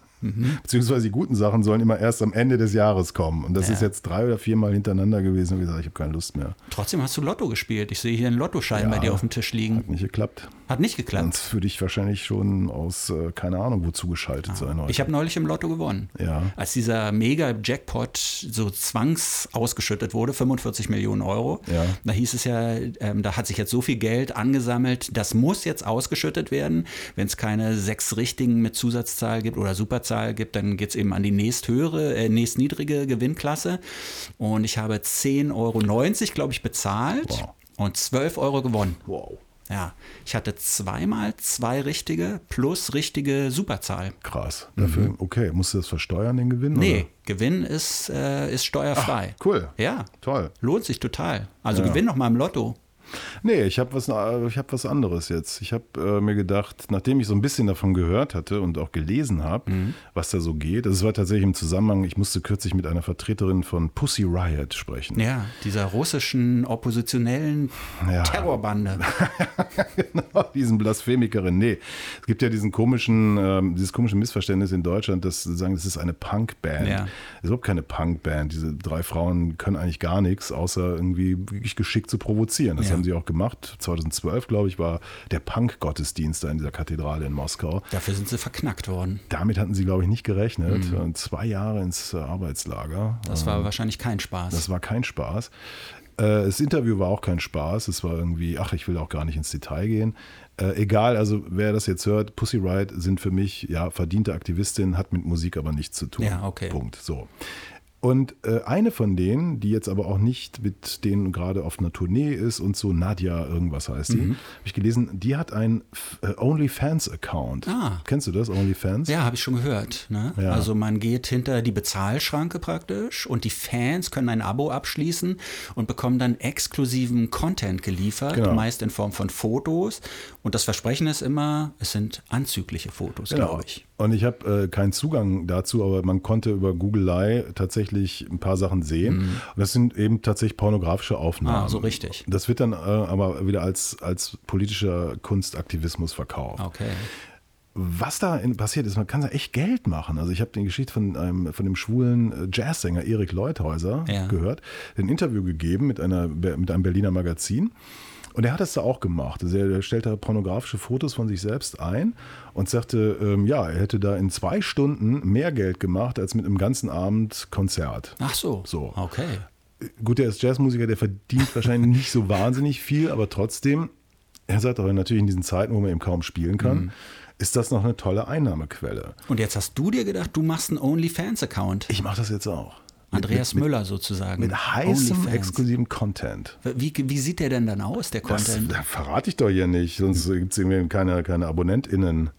S2: Beziehungsweise die guten Sachen sollen immer erst am Ende des Jahres kommen. Und das
S3: Ja.
S2: ist jetzt drei oder viermal hintereinander gewesen. Und gesagt, ich habe keine Lust mehr.
S3: Trotzdem hast du Lotto gespielt. Ich sehe hier einen Lottoschein
S2: Ja.
S3: bei dir auf dem Tisch liegen.
S2: Hat nicht geklappt.
S3: Hat nicht geklappt.
S2: Sonst würde ich wahrscheinlich schon aus, äh, keine Ahnung, wozu geschaltet sein heute.
S3: Ich habe neulich im Lotto gewonnen.
S2: Ja.
S3: Als dieser Mega-Jackpot so zwangs ausgeschüttet wurde, 45 Millionen Euro,
S2: Ja.
S3: da hieß es ja, ähm, da hat sich jetzt so viel Geld angesammelt, das muss jetzt ausgeschüttet werden. Wenn es keine sechs richtigen mit Zusatzzahl gibt oder Superzahl gibt, dann geht es eben an die nächsthöhere, äh, nächstniedrige Gewinnklasse. Und ich habe 10,90 Euro, glaube ich, bezahlt
S2: Wow.
S3: und 12 Euro gewonnen.
S2: wow.
S3: Ja, ich hatte zweimal zwei richtige plus richtige Superzahl.
S2: Krass. Dafür, okay, musst du das versteuern, den Gewinn?
S3: Mhm. Nee, Gewinn ist, äh, ist steuerfrei.
S2: Oder? Cool.
S3: Ja,
S2: Toll.
S3: lohnt sich total. Also
S2: Ja.
S3: gewinn noch mal im Lotto.
S2: Nee, ich habe was, äh, ich hab was anderes jetzt. Ich habe äh, mir gedacht, nachdem ich so ein bisschen davon gehört hatte und auch gelesen habe,
S3: Mhm.
S2: was da so geht, das war tatsächlich im Zusammenhang, ich musste kürzlich mit einer Vertreterin von Pussy Riot sprechen.
S3: Ja, dieser russischen oppositionellen
S2: Ja.
S3: Terrorbande.
S2: genau, diesen Blasphemikerin. Nee, es gibt ja diesen komischen, ähm, dieses komische Missverständnis in Deutschland, dass sie sagen, das ist eine Punkband.
S3: Ja.
S2: Das ist überhaupt keine Punkband. Diese drei Frauen können eigentlich gar nichts, außer irgendwie wirklich geschickt zu provozieren. Das
S3: Ja.
S2: haben sie auch gemacht. 2012, glaube ich, war der Punk-Gottesdienst da in dieser Kathedrale in Moskau.
S3: Dafür sind sie verknackt worden.
S2: Damit hatten sie, glaube ich, nicht gerechnet. Und Zwei Jahre ins äh, Arbeitslager.
S3: Mhm. Das war wahrscheinlich kein Spaß.
S2: Das war kein Spaß. Äh, Das Interview war auch kein Spaß. Es war irgendwie, ach, ich will auch gar nicht ins Detail gehen. Äh, egal, also wer das jetzt hört, Pussy Riot sind für mich ja verdiente Aktivistin, hat mit Musik aber nichts zu tun.
S3: Ja, okay.
S2: Punkt. So. Und äh, eine von denen, die jetzt aber auch nicht mit denen gerade auf einer Tournee ist und so, Nadja irgendwas heißt die,
S3: Mhm.
S2: habe ich gelesen, die hat einen äh, OnlyFans-Account.
S3: Ah.
S2: Kennst du das, OnlyFans?
S3: Ja, habe ich schon gehört. Ne?
S2: Ja.
S3: Also man geht hinter die Bezahlschranke praktisch und die Fans können ein Abo abschließen und bekommen dann exklusiven Content geliefert,
S2: Genau.
S3: meist in Form von Fotos. Und das Versprechen ist immer, es sind anzügliche Fotos,
S2: Genau.
S3: glaube ich.
S2: Und ich habe äh, keinen Zugang dazu, aber man konnte über Googlei tatsächlich ein paar Sachen sehen. Und das sind eben tatsächlich pornografische Aufnahmen.
S3: Mhm. Ah, so richtig.
S2: Das wird dann äh, aber wieder als, als politischer Kunstaktivismus verkauft.
S3: Okay.
S2: Was da passiert ist, man kann da echt Geld machen. Also ich habe die Geschichte von, einem, von dem schwulen äh, Jazzsänger Erik Leuthäuser
S3: Ja.
S2: gehört, ein Interview gegeben mit, einer, mit einem Berliner Magazin. Und er hat das da auch gemacht. Also er, stellt da pornografische Fotos von sich selbst ein und sagte, ähm, ja, er hätte da in zwei Stunden mehr Geld gemacht als mit einem ganzen Abend Konzert.
S3: Ach so.
S2: So.
S3: Okay.
S2: Gut, der ist Jazzmusiker, der verdient wahrscheinlich nicht so wahnsinnig viel, aber trotzdem, er sagt auch natürlich in diesen Zeiten, wo man eben kaum spielen kann,
S3: Mhm.
S2: ist das noch eine tolle Einnahmequelle.
S3: Und jetzt hast du dir gedacht, du machst einen OnlyFans-Account.
S2: Ich mache das jetzt auch.
S3: Andreas
S2: mit,
S3: Müller sozusagen.
S2: Mit, heißem,
S3: OnlyFans.
S2: exklusiven Content.
S3: Wie, wie sieht der denn dann aus, der
S2: Das,
S3: Content?
S2: das verrate ich doch hier nicht, sonst gibt es irgendwie keine, keine AbonnentInnen.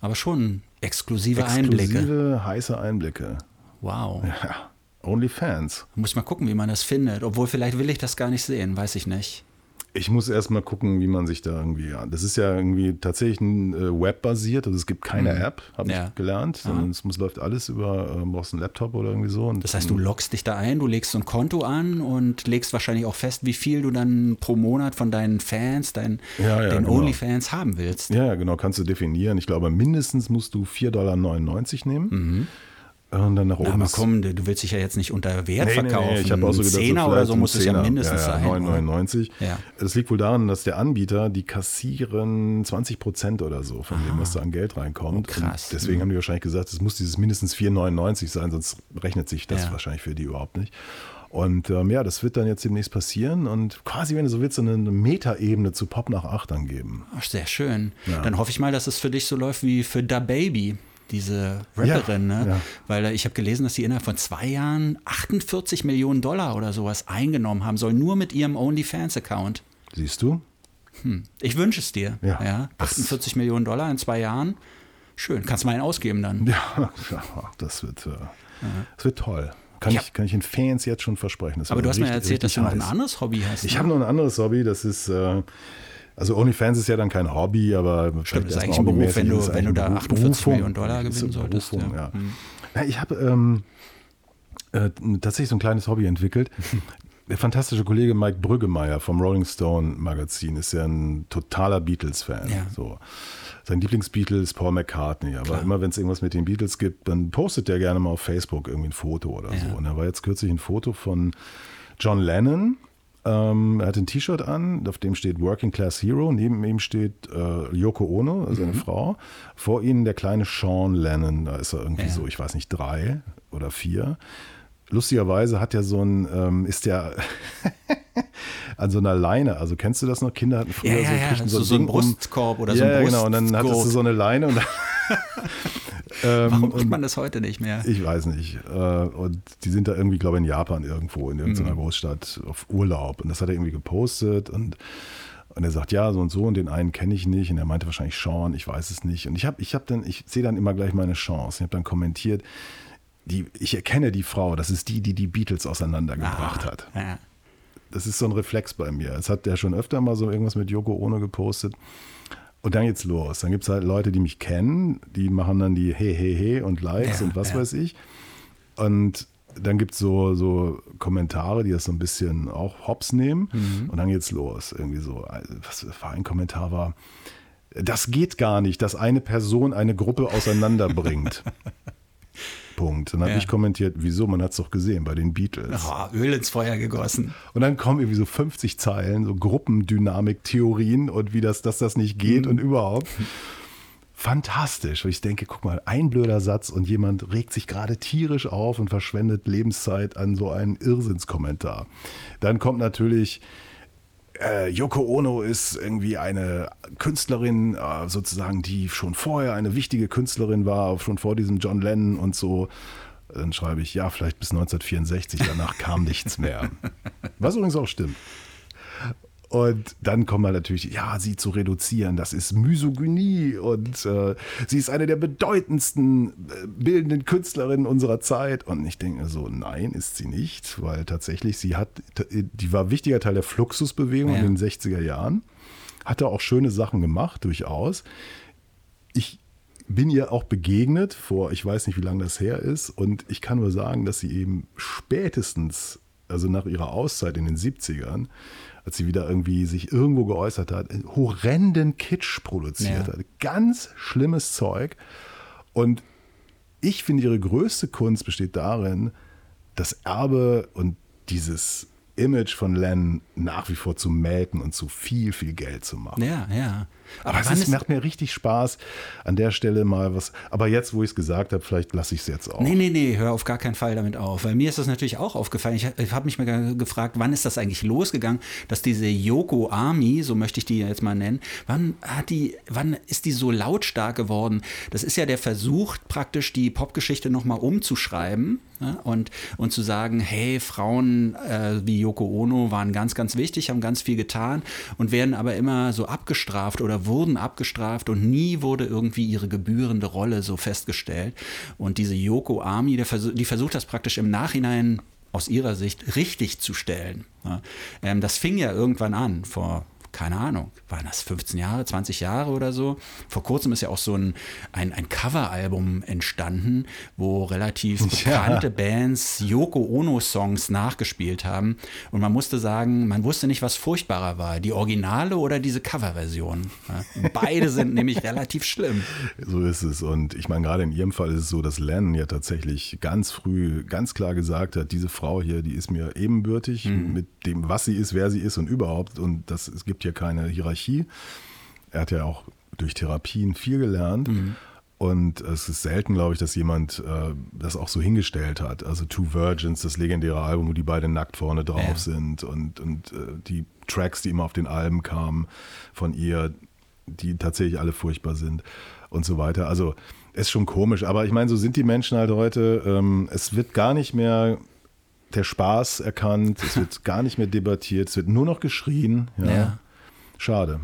S3: Aber schon exklusive, Einblicke.
S2: Exklusive, heiße Einblicke.
S3: Wow.
S2: Ja. Onlyfans.
S3: Muss mal gucken, wie man das findet. Obwohl, vielleicht will ich das gar nicht sehen, weiß ich nicht.
S2: Ich muss erst mal gucken, wie man sich da irgendwie. Ja, das ist ja irgendwie tatsächlich ein äh, webbasiert, also es gibt keine App, habe
S3: Mhm. Ja.
S2: ich gelernt, sondern es muss, läuft alles über, äh, brauchst einen Laptop oder irgendwie so. Und
S3: Das heißt, du loggst dich da ein, du legst so ein Konto an und legst wahrscheinlich auch fest, wie viel du dann pro Monat von deinen Fans, deinen,
S2: Ja, ja,
S3: den
S2: genau.
S3: OnlyFans haben willst.
S2: Ja, genau, kannst du definieren. Ich glaube, mindestens musst du 4,99 Dollar nehmen. Und dann nach oben.
S3: Mhm. Aber komm, du, willst dich ja jetzt nicht unter Wert
S2: Nee, nee,
S3: verkaufen.
S2: nee, ich habe auch so gedacht,
S3: Zehner
S2: so
S3: oder so muss es ja mindestens
S2: ja, ja,
S3: sein. oder?
S2: 9,99.
S3: Ja.
S2: Das liegt wohl daran, dass der Anbieter, die kassieren 20 Prozent oder so von dem, was da an Geld reinkommt.
S3: Oh, krass.
S2: Und deswegen haben die wahrscheinlich gesagt, es muss dieses mindestens 4,99 sein, sonst rechnet sich das
S3: Ja.
S2: wahrscheinlich für die überhaupt nicht. Und ähm, ja, das wird dann jetzt demnächst passieren und quasi, wenn du so willst, so eine Metaebene zu Pop nach 8 dann geben.
S3: Ach, sehr schön.
S2: Ja.
S3: Dann hoffe ich mal, dass es für dich so läuft wie für Da Baby, diese Rapperin.
S2: Ja,
S3: ne?
S2: ja.
S3: Weil ich habe gelesen, dass sie innerhalb von zwei Jahren 48 Millionen Dollar oder sowas eingenommen haben soll, nur mit ihrem OnlyFans-Account.
S2: Siehst du?
S3: Ich wünsche es dir.
S2: Ja.
S3: 48 Millionen Dollar in zwei Jahren. Schön. Kannst du mal einen ausgeben dann.
S2: Ja, das wird, äh, das wird toll. Kann,
S3: Ja.
S2: ich, kann ich den Fans jetzt schon versprechen. Das
S3: Aber du hast mir erzählt, dass du noch ein anderes Hobby hast.
S2: Ich
S3: ne?
S2: habe noch ein anderes Hobby, das ist, äh, also OnlyFans ist ja dann kein Hobby, aber vielleicht
S3: ist eigentlich ein Beruf, wenn du- wenn du da
S2: eine
S3: 48
S2: Berufung.
S3: Millionen Dollar gewinnen solltest,
S2: Berufung,
S3: ja.
S2: ja.
S3: Hm.
S2: Ja, ich habe ähm, äh, tatsächlich so ein kleines Hobby entwickelt. Der fantastische Kollege Mike Brüggemeier vom Rolling Stone Magazin ist ja ein totaler Beatles-Fan.
S3: Ja.
S2: So. Sein Lieblingsbeatle ist Paul McCartney. Aber
S3: Klar.
S2: immer wenn es irgendwas mit den Beatles gibt, dann postet der gerne mal auf Facebook irgendwie ein Foto oder so. Und da war jetzt kürzlich ein Foto von John Lennon. Ähm, er hat ein T-Shirt an, auf dem steht Working Class Hero. Neben ihm steht äh, Yoko Ono, also
S3: Mhm.
S2: seine Frau. Vor ihnen der kleine Sean Lennon. Da ist er irgendwie
S3: Ja.
S2: so, ich weiß nicht, drei oder vier. Lustigerweise hat er so ein, ähm, ist der an so einer Leine, also kennst du das noch? Kinder hatten früher
S3: Ja,
S2: so,
S3: ja, so-
S2: ein
S3: so einen
S2: Ding um-
S3: Brustkorb oder so
S2: ja,
S3: einen
S2: ja, genau, und dann hattest du so eine Leine und ähm,
S3: Warum macht man das heute nicht mehr?
S2: ich weiß nicht. Äh, Und die sind da irgendwie, glaube ich, in Japan irgendwo, in irgendeiner Großstadt auf Urlaub. Und das hat er irgendwie gepostet und, und er sagt, ja, so und so, und den einen kenne ich nicht. Und er meinte wahrscheinlich Sean, ich weiß es nicht. Und ich habe ich hab dann, ich sehe dann immer gleich meine Chance. Ich habe dann kommentiert, die, ich erkenne die Frau, das ist die, die die Beatles auseinandergebracht hat.
S3: Ja.
S2: Das ist so ein Reflex bei mir. Es hat der schon öfter mal so irgendwas mit Yoko Ono gepostet. Und dann geht's los. Dann gibt es halt Leute, die mich kennen, die machen dann die Hey, hey, hey und Likes
S3: Ja,
S2: und was
S3: ja.
S2: weiß ich. Und dann gibt es so, so Kommentare, die das so ein bisschen auch hops nehmen.
S3: Mhm.
S2: Und dann geht's los. Irgendwie so, was war ein Kommentar war, das geht gar nicht, dass eine Person eine Gruppe auseinanderbringt. Punkt. Dann habe
S3: Ja.
S2: ich kommentiert, wieso? Man hat es doch gesehen bei den Beatles.
S3: Oh, Öl ins Feuer gegossen.
S2: Und dann kommen irgendwie so 50 Zeilen, so Gruppendynamik-Theorien und wie das, dass das nicht
S3: Mhm.
S2: geht und überhaupt. Fantastisch. Und ich denke, guck mal, ein blöder Satz und jemand regt sich gerade tierisch auf und verschwendet Lebenszeit an so einen Irrsinnskommentar. Dann kommt natürlich, äh, Yoko Ono ist irgendwie eine Künstlerin, äh, sozusagen, die schon vorher eine wichtige Künstlerin war, schon vor diesem John Lennon und so. Dann schreibe ich, ja, vielleicht bis 1964, danach kam nichts mehr. Was übrigens auch stimmt. Und dann kommt man natürlich, ja, sie zu reduzieren, das ist Misogynie und äh, sie ist eine der bedeutendsten äh, bildenden Künstlerinnen unserer Zeit. Und ich denke so, nein, ist sie nicht, weil tatsächlich sie hat, die war wichtiger Teil der Fluxusbewegung
S3: Ja.
S2: in den 60er Jahren, hatte auch schöne Sachen gemacht, durchaus. Ich bin ihr auch begegnet vor, ich weiß nicht, wie lange das her ist, und ich kann nur sagen, dass sie eben spätestens, also nach ihrer Auszeit in den 70ern, als sie wieder irgendwie sich irgendwo geäußert hat, horrenden Kitsch produziert
S3: Ja.
S2: hat. Ganz schlimmes Zeug. Und ich finde, ihre größte Kunst besteht darin, das Erbe und dieses Image von Len nach wie vor zu melken und zu viel, viel Geld zu machen.
S3: Ja, ja.
S2: Aber es macht mir richtig Spaß, an der Stelle mal was. Aber jetzt, wo ich es gesagt habe, vielleicht lasse ich es jetzt auch.
S3: Nee, nee, nee, hör auf gar keinen Fall damit auf. Weil mir ist das natürlich auch aufgefallen. Ich, ich habe mich mal ge- gefragt, wann ist das eigentlich losgegangen, dass diese Yoko Army, so möchte ich die jetzt mal nennen, wann hat die, wann ist die so lautstark geworden? Das ist ja der Versuch, praktisch die Popgeschichte nochmal umzuschreiben ja, und, und zu sagen, hey, Frauen äh, wie Yoko Ono waren ganz, ganz wichtig, haben ganz viel getan und werden aber immer so abgestraft oder wurden abgestraft und nie wurde irgendwie ihre gebührende Rolle so festgestellt. Und diese Yoko Army, versuch, die versucht das praktisch im Nachhinein aus ihrer Sicht richtig zu stellen. Ähm, das fing ja irgendwann an, vor keine Ahnung, waren das 15 Jahre, 20 Jahre oder so. Vor kurzem ist ja auch so ein, ein, ein Coveralbum entstanden, wo relativ bekannte Bands Yoko Ono-Songs nachgespielt haben. Und man musste sagen, man wusste nicht, was furchtbarer war, die Originale oder diese Coverversion. Beide sind nämlich relativ schlimm.
S2: So ist es. Und ich meine, gerade in ihrem Fall ist es so, dass Len ja tatsächlich ganz früh ganz klar gesagt hat, diese Frau hier, die ist mir ebenbürtig mit dem, was sie ist, wer sie ist und überhaupt. Und das, es gibt hier keine Hierarchie. Er hat ja auch durch Therapien viel gelernt. Und es ist selten, glaube ich, dass jemand äh, das auch so hingestellt hat. Also Two Virgins, das legendäre Album, wo die beiden nackt vorne drauf
S3: Ja.
S2: sind und, und äh, die Tracks, die immer auf den Alben kamen von ihr, die tatsächlich alle furchtbar sind und so weiter. Also ist schon komisch, aber ich meine, so sind die Menschen halt heute. Ähm, es wird gar nicht mehr der Spaß erkannt, es wird gar nicht mehr debattiert, es wird nur noch geschrien. Ja.
S3: Ja.
S2: Schade.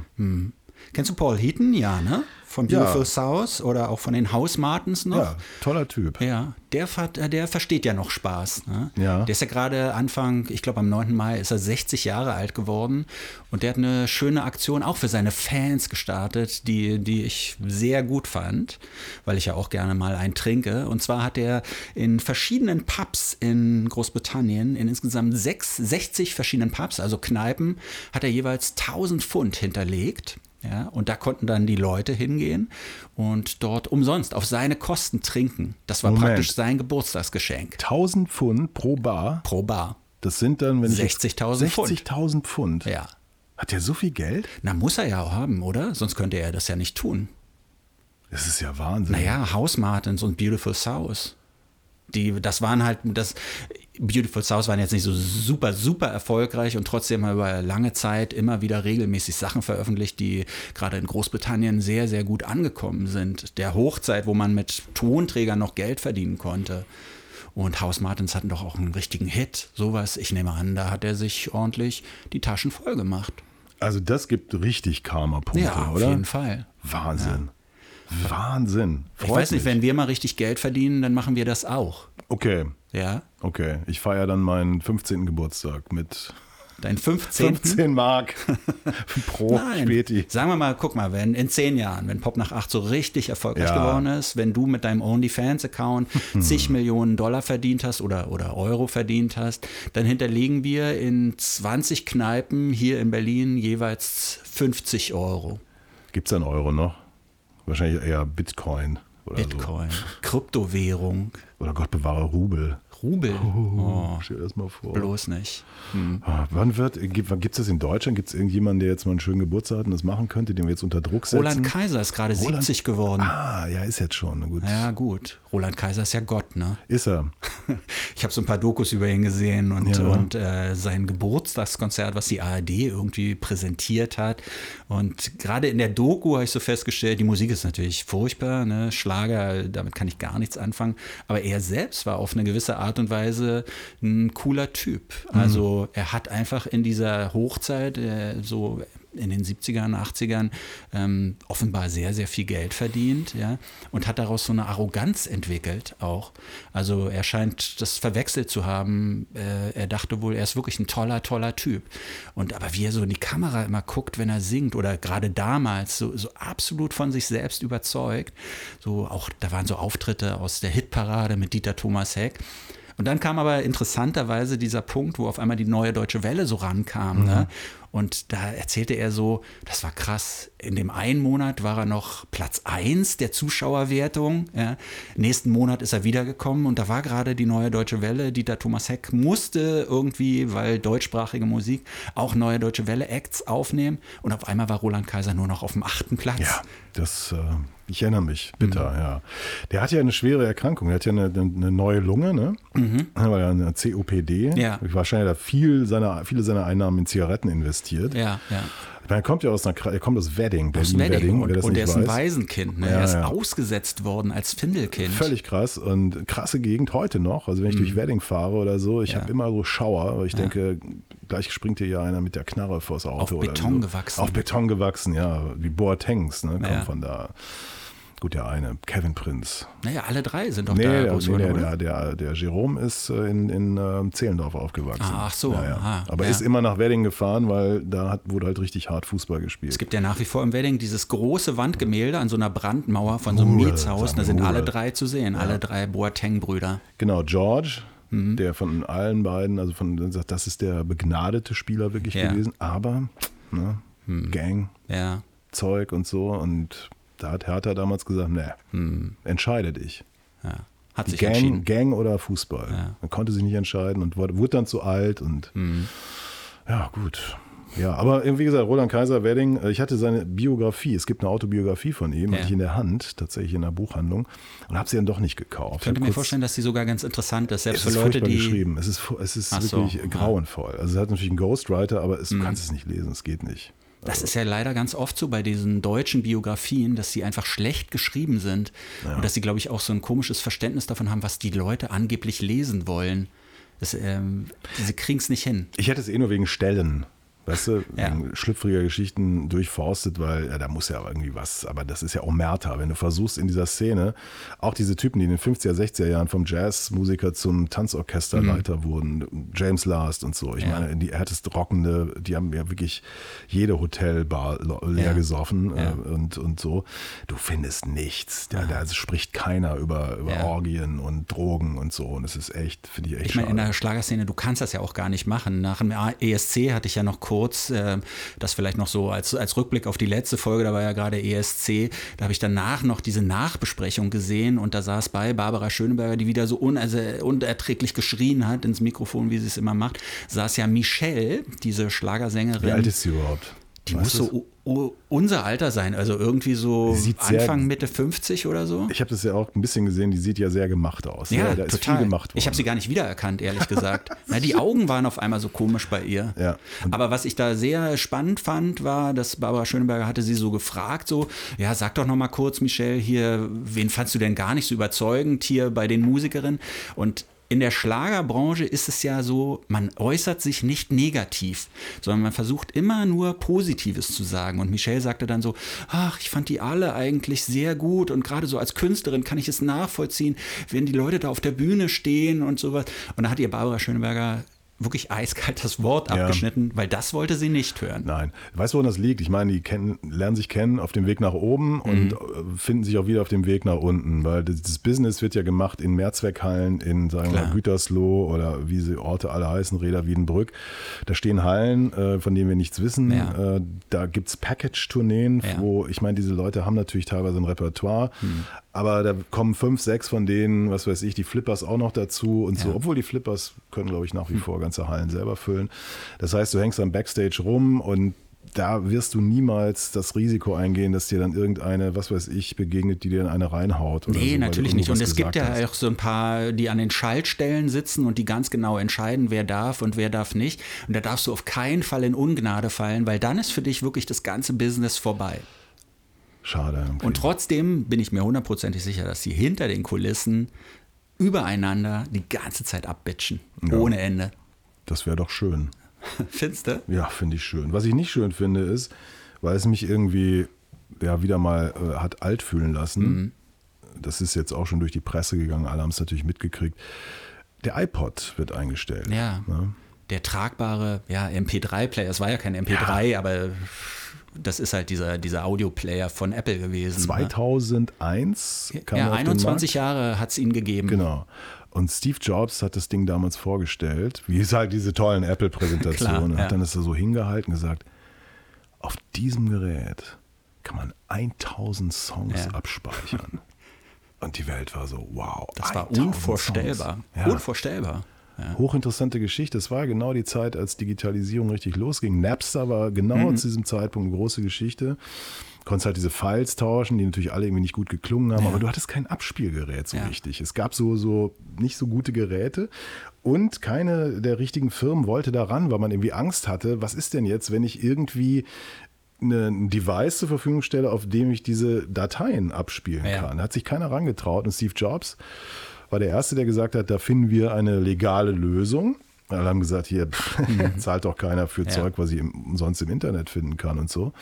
S3: Kennst du Paul Heaton? Ja, ne? Von
S2: Ja.
S3: Beautiful South oder auch von den House Martins noch?
S2: Ja, toller Typ.
S3: Ja, der, äh, der versteht ja noch Spaß. Ne?
S2: Ja.
S3: Der ist ja gerade Anfang, ich glaube am 9. Mai ist er 60 Jahre alt geworden und der hat eine schöne Aktion auch für seine Fans gestartet, die, die ich sehr gut fand, weil ich ja auch gerne mal einen trinke. Und zwar hat er in verschiedenen Pubs in Großbritannien, in insgesamt sechs, 60 verschiedenen Pubs, also Kneipen, hat er jeweils 1000 Pfund hinterlegt. Ja, und da konnten dann die Leute hingehen und dort umsonst auf seine Kosten trinken. Das war
S2: Moment.
S3: praktisch sein Geburtstagsgeschenk
S2: 1000 Pfund pro Bar.
S3: pro Bar.
S2: Das sind dann, wenn ich jetzt-
S3: 60.000 Pfund.
S2: 60.000 Pfund.
S3: Ja.
S2: Hat der so viel Geld?
S3: Na, muss er ja auch haben, oder? Sonst könnte er das ja nicht tun.
S2: Das ist ja Wahnsinn.
S3: Naja, House Martins und Beautiful South. Die, das waren halt, das Beautiful South waren jetzt nicht so super, super erfolgreich und trotzdem haben wir über lange Zeit immer wieder regelmäßig Sachen veröffentlicht, die gerade in Großbritannien sehr, sehr gut angekommen sind. Der Hochzeit, wo man mit Tonträgern noch Geld verdienen konnte. Und House Martins hatten doch auch einen richtigen Hit. Sowas, ich nehme an, da hat er sich ordentlich die Taschen voll gemacht.
S2: Also das gibt richtig Karma-Punkte,
S3: Ja, auf
S2: oder?
S3: jeden Fall.
S2: Wahnsinn. Wahnsinn.
S3: Ich
S2: Freut
S3: weiß nicht,
S2: mich.
S3: wenn wir mal richtig Geld verdienen, dann machen wir das auch.
S2: Okay,
S3: Ja?
S2: okay. Ich feiere dann meinen 15. Geburtstag mit
S3: Dein 15.
S2: 15 Mark pro
S3: Nein.
S2: Späti.
S3: Sagen wir mal, guck mal, wenn in zehn Jahren, wenn Pop nach 8 so richtig erfolgreich
S2: Ja.
S3: geworden ist, wenn du mit deinem OnlyFans-Account zig Millionen Dollar verdient hast oder, oder Euro verdient hast, dann hinterlegen wir in 20 Kneipen hier in Berlin jeweils 50 Euro.
S2: Gibt es einen Euro noch? Wahrscheinlich eher Bitcoin oder
S3: Bitcoin, Kryptowährung,
S2: so. Oder Gott bewahre Rubel.
S3: Rubel. Oh,
S2: Stell dir das mal vor.
S3: bloß nicht.
S2: Ah, Wann wird, gibt es das in Deutschland? Gibt es irgendjemanden, der jetzt mal einen schönen Geburtstag hat und das machen könnte, den wir jetzt unter Druck setzen?
S3: Roland Kaiser ist gerade
S2: Roland-
S3: 70 geworden.
S2: Ah, ja, ist jetzt schon. Gut.
S3: Ja, gut. Roland Kaiser ist ja Gott, ne?
S2: Ist er.
S3: Ich habe so ein paar Dokus über ihn gesehen und,
S2: Ja.
S3: und äh, sein Geburtstagskonzert, was die ARD irgendwie präsentiert hat. Und gerade in der Doku habe ich so festgestellt, die Musik ist natürlich furchtbar, ne? Schlager, damit kann ich gar nichts anfangen. Aber er selbst war auf eine gewisse Art und Weise ein cooler Typ. Also er hat einfach in dieser Hochzeit, äh, so in den 70ern, 80ern ähm, offenbar sehr, sehr viel Geld verdient, ja, und hat daraus so eine Arroganz entwickelt auch. Also er scheint das verwechselt zu haben. Äh, er dachte wohl, er ist wirklich ein toller, toller Typ. Und aber wie er so in die Kamera immer guckt, wenn er singt oder gerade damals so, so absolut von sich selbst überzeugt. So auch, da waren so Auftritte aus der Hitparade mit Dieter Thomas Heck. Und dann kam aber interessanterweise dieser Punkt, wo auf einmal die neue Deutsche Welle so rankam. Ne? Und da erzählte er so, das war krass. In dem einen Monat war er noch Platz 1 der Zuschauerwertung. Ja. Nächsten Monat ist er wiedergekommen und da war gerade die neue Deutsche Welle. Dieter Thomas Heck musste irgendwie, weil deutschsprachige Musik, auch neue Deutsche Welle-Acts aufnehmen. Und auf einmal war Roland Kaiser nur noch auf dem achten Platz.
S2: Ja, das, äh, ich erinnere mich, bitter, ja. Der hat ja eine schwere Erkrankung. Der hat ja eine, eine neue Lunge, ne? Er war ja eine COPD.
S3: Ja.
S2: Wahrscheinlich hat er viel seiner, viele seiner Einnahmen in Zigaretten investiert.
S3: Ja, ja.
S2: Er kommt ja aus einer, er kommt aus Wedding,
S3: Aus
S2: Berlin,
S3: Wedding.
S2: Wedding,
S3: Und, und er ist ein. Waisenkind. Ne?
S2: Ja,
S3: er ist
S2: ja.
S3: ausgesetzt worden als Findelkind.
S2: Völlig krass und krasse Gegend heute noch. Also wenn ich durch Wedding fahre oder so, ich
S3: Mhm. Ja.
S2: habe immer so Schauer, weil ich denke, gleich springt dir ja einer mit der Knarre vors Auto.
S3: Auf Beton
S2: so.
S3: gewachsen.
S2: Auf Beton gewachsen, ja. Wie Boatengs, ne, kommt von da. Gut, der eine, Kevin Prinz.
S3: Naja, alle drei sind doch
S2: Nee,
S3: da
S2: der, nee, der, der, der, der Jerome ist äh, in, in ähm, Zehlendorf aufgewachsen.
S3: Ah, ach so,
S2: Ja, ja.
S3: aha,
S2: Aber
S3: ja.
S2: ist immer nach Wedding gefahren, weil da hat, wurde halt richtig hart Fußball gespielt.
S3: Es gibt ja nach wie vor im Wedding dieses große Wandgemälde an so einer Brandmauer von so einem
S2: Hure,
S3: Mietshaus. Da sind
S2: wir
S3: alle
S2: Hure.
S3: drei zu sehen, alle drei Boateng-Brüder.
S2: Genau, George,
S3: Mhm.
S2: der von allen beiden, also von sagt, das ist der begnadete Spieler wirklich
S3: Ja.
S2: gewesen, aber ne, Gang,
S3: Ja,
S2: Zeug und so. Und da hat Hertha damals gesagt, ne, entscheide dich.
S3: ja. Hat sich
S2: Gang,
S3: entschieden.
S2: Gang oder Fußball.
S3: Ja.
S2: Man konnte sich nicht entscheiden und wurde, wurde dann zu alt und
S3: Mhm.
S2: ja, gut. Ja, aber wie gesagt, Roland Kaiser Wedding, äh, ich hatte seine Biografie, es gibt eine Autobiografie von ihm,
S3: Ja.
S2: hatte ich in der Hand, tatsächlich in der Buchhandlung und habe sie dann doch nicht gekauft.
S3: Ich könnte mir
S2: kurz-
S3: vorstellen, dass die sogar ganz interessant ist, selbst
S2: es ist
S3: für Leute, die.
S2: geschrieben. Es ist, es ist
S3: Ach so,
S2: wirklich.
S3: Mhm.
S2: grauenvoll. Also es hat natürlich einen Ghostwriter, aber es, du kannst es nicht lesen, es geht nicht.
S3: Das ist ja leider ganz oft so bei diesen deutschen Biografien, dass sie einfach schlecht geschrieben sind und dass sie, glaube ich, auch so ein komisches Verständnis davon haben, was die Leute angeblich lesen wollen. Das, ähm, sie kriegen es nicht hin.
S2: Ich hätte es eh nur wegen Stellen. Weißt du,
S3: Ja.
S2: schlüpfriger Geschichten durchforstet, weil ja, da muss ja irgendwie was, aber das ist ja auch Merta, wenn du versuchst in dieser Szene, auch diese Typen, die in den 50er, 60er Jahren vom Jazzmusiker zum Tanzorchesterleiter wurden, James Last und so, ich
S3: Mhm. Ja.
S2: meine, die härtest rockende, die haben ja wirklich jede Hotelbar leer gesoffen äh, und, und so. Du findest nichts, da, da spricht keiner über, über. Orgien und Drogen und so und es ist echt, finde ich echt
S3: Ich meine, in der Schlagerszene, du kannst das ja auch gar nicht machen. Nach dem ESC hatte ich ja noch kurz, äh, das vielleicht noch so als, als Rückblick auf die letzte Folge, da war ja gerade ESC, da habe ich danach noch diese Nachbesprechung gesehen und da saß bei Barbara Schöneberger, die wieder so un, also unerträglich geschrien hat ins Mikrofon, wie sie es immer macht, saß ja Michelle, diese Schlagersängerin.
S2: Wie alt ist sie überhaupt?
S3: Die
S2: Weißt
S3: muss so unser Alter sein, also irgendwie so
S2: sieht sehr-
S3: Anfang, Mitte 50 oder so.
S2: Ich habe das ja auch ein bisschen gesehen, die sieht ja sehr gemacht aus.
S3: Ja,
S2: da ist
S3: total.
S2: viel gemacht worden.
S3: Ich habe sie gar nicht wiedererkannt, ehrlich gesagt. Na, die Augen waren auf einmal so komisch bei ihr.
S2: Ja.
S3: Aber was ich da sehr spannend fand, war, dass Barbara Schöneberger hatte sie so gefragt, so, ja, sag doch noch mal kurz, Michelle, hier, wen fandst du denn gar nicht so überzeugend hier bei den Musikerinnen? Und in der Schlagerbranche ist es ja so, man äußert sich nicht negativ, sondern man versucht immer nur Positives zu sagen. Und Michelle sagte dann so, ach, ich fand die alle eigentlich sehr gut und gerade so als Künstlerin kann ich es nachvollziehen, wenn die Leute da auf der Bühne stehen und sowas. Und da hat ihr Barbara Schöneberger wirklich eiskalt das Wort
S2: Ja.
S3: abgeschnitten, weil das wollte sie nicht hören.
S2: Nein. Weißt du, woran das liegt? Ich meine, die kennen, lernen sich kennen auf dem Weg nach oben
S3: Mhm.
S2: und äh, finden sich auch wieder auf dem Weg nach unten, weil das, das Business wird ja gemacht in Mehrzweckhallen, in, sagen wir mal, Gütersloh oder wie sie Orte alle heißen, Reda Wiedenbrück. Da stehen Hallen, äh, von denen wir nichts wissen.
S3: Ja.
S2: Äh, da gibt es Package-Tourneen,
S3: Ja.
S2: wo, ich meine, diese Leute haben natürlich teilweise ein Repertoire,
S3: Mhm.
S2: aber da kommen fünf, sechs von denen, was weiß ich, die Flippers auch noch dazu und so,
S3: Ja.
S2: obwohl die Flippers können, glaube ich, nach wie vor ganze Hallen selber füllen. Das heißt, du hängst am Backstage rum und da wirst du niemals das Risiko eingehen, dass dir dann irgendeine, was weiß ich, begegnet, die dir in eine reinhaut. Oder so,
S3: Nee,
S2: du
S3: natürlich nicht. Und es gibt ja
S2: hast.
S3: auch so ein paar, die an den Schaltstellen sitzen und die ganz genau entscheiden, wer darf und wer darf nicht. Und da darfst du auf keinen Fall in Ungnade fallen, weil dann ist für dich wirklich das ganze Business vorbei.
S2: Schade. irgendwie.
S3: Und trotzdem bin ich mir hundertprozentig sicher, dass sie hinter den Kulissen übereinander die ganze Zeit abbitchen.
S2: Ja.
S3: Ohne Ende.
S2: Das wäre doch schön.
S3: Findest du?
S2: Ja, finde ich schön. Was ich nicht schön finde, ist, weil es mich irgendwie ja wieder mal äh, hat alt fühlen lassen.
S3: Mhm.
S2: Das ist jetzt auch schon durch die Presse gegangen, alle haben es natürlich mitgekriegt. Der iPod wird eingestellt.
S3: Ja.
S2: Ne?
S3: Der tragbare ja, MP3-Player, es war ja kein MP3, aber das ist halt dieser, dieser Audio-Player von Apple gewesen. ne?
S2: 2001 kam er
S3: Ja,
S2: auf den
S3: 21
S2: Markt.
S3: Jahre hat es ihn gegeben.
S2: Genau. Und Steve Jobs hat das Ding damals vorgestellt, wie es halt diese tollen Apple-Präsentationen,
S3: ja.
S2: hat dann das so hingehalten und gesagt, auf diesem Gerät kann man 1000 Songs
S3: Ja.
S2: abspeichern. Und die Welt war so, wow.
S3: Das war
S2: 1000
S3: unvorstellbar.
S2: Ja.
S3: Unvorstellbar. Ja.
S2: Hochinteressante Geschichte. Es war genau die Zeit, als Digitalisierung richtig losging. Napster war genau
S3: Mhm.
S2: zu diesem Zeitpunkt eine große Geschichte. Konntest halt diese Files tauschen, die natürlich alle irgendwie nicht gut geklungen haben, aber du hattest kein Abspielgerät so
S3: Ja.
S2: richtig. Es gab so, so nicht so gute Geräte und keine der richtigen Firmen wollte daran, weil man irgendwie Angst hatte, was ist denn jetzt, wenn ich irgendwie ein Device zur Verfügung stelle, auf dem ich diese Dateien abspielen
S3: Ja.
S2: kann. Da hat sich keiner rangetraut. Und Steve Jobs war der Erste, der gesagt hat, da finden wir eine legale Lösung. Alle haben gesagt, hier pff, zahlt doch keiner für
S3: Mhm. Ja.
S2: Zeug, was ich im, umsonst im Internet finden kann und so.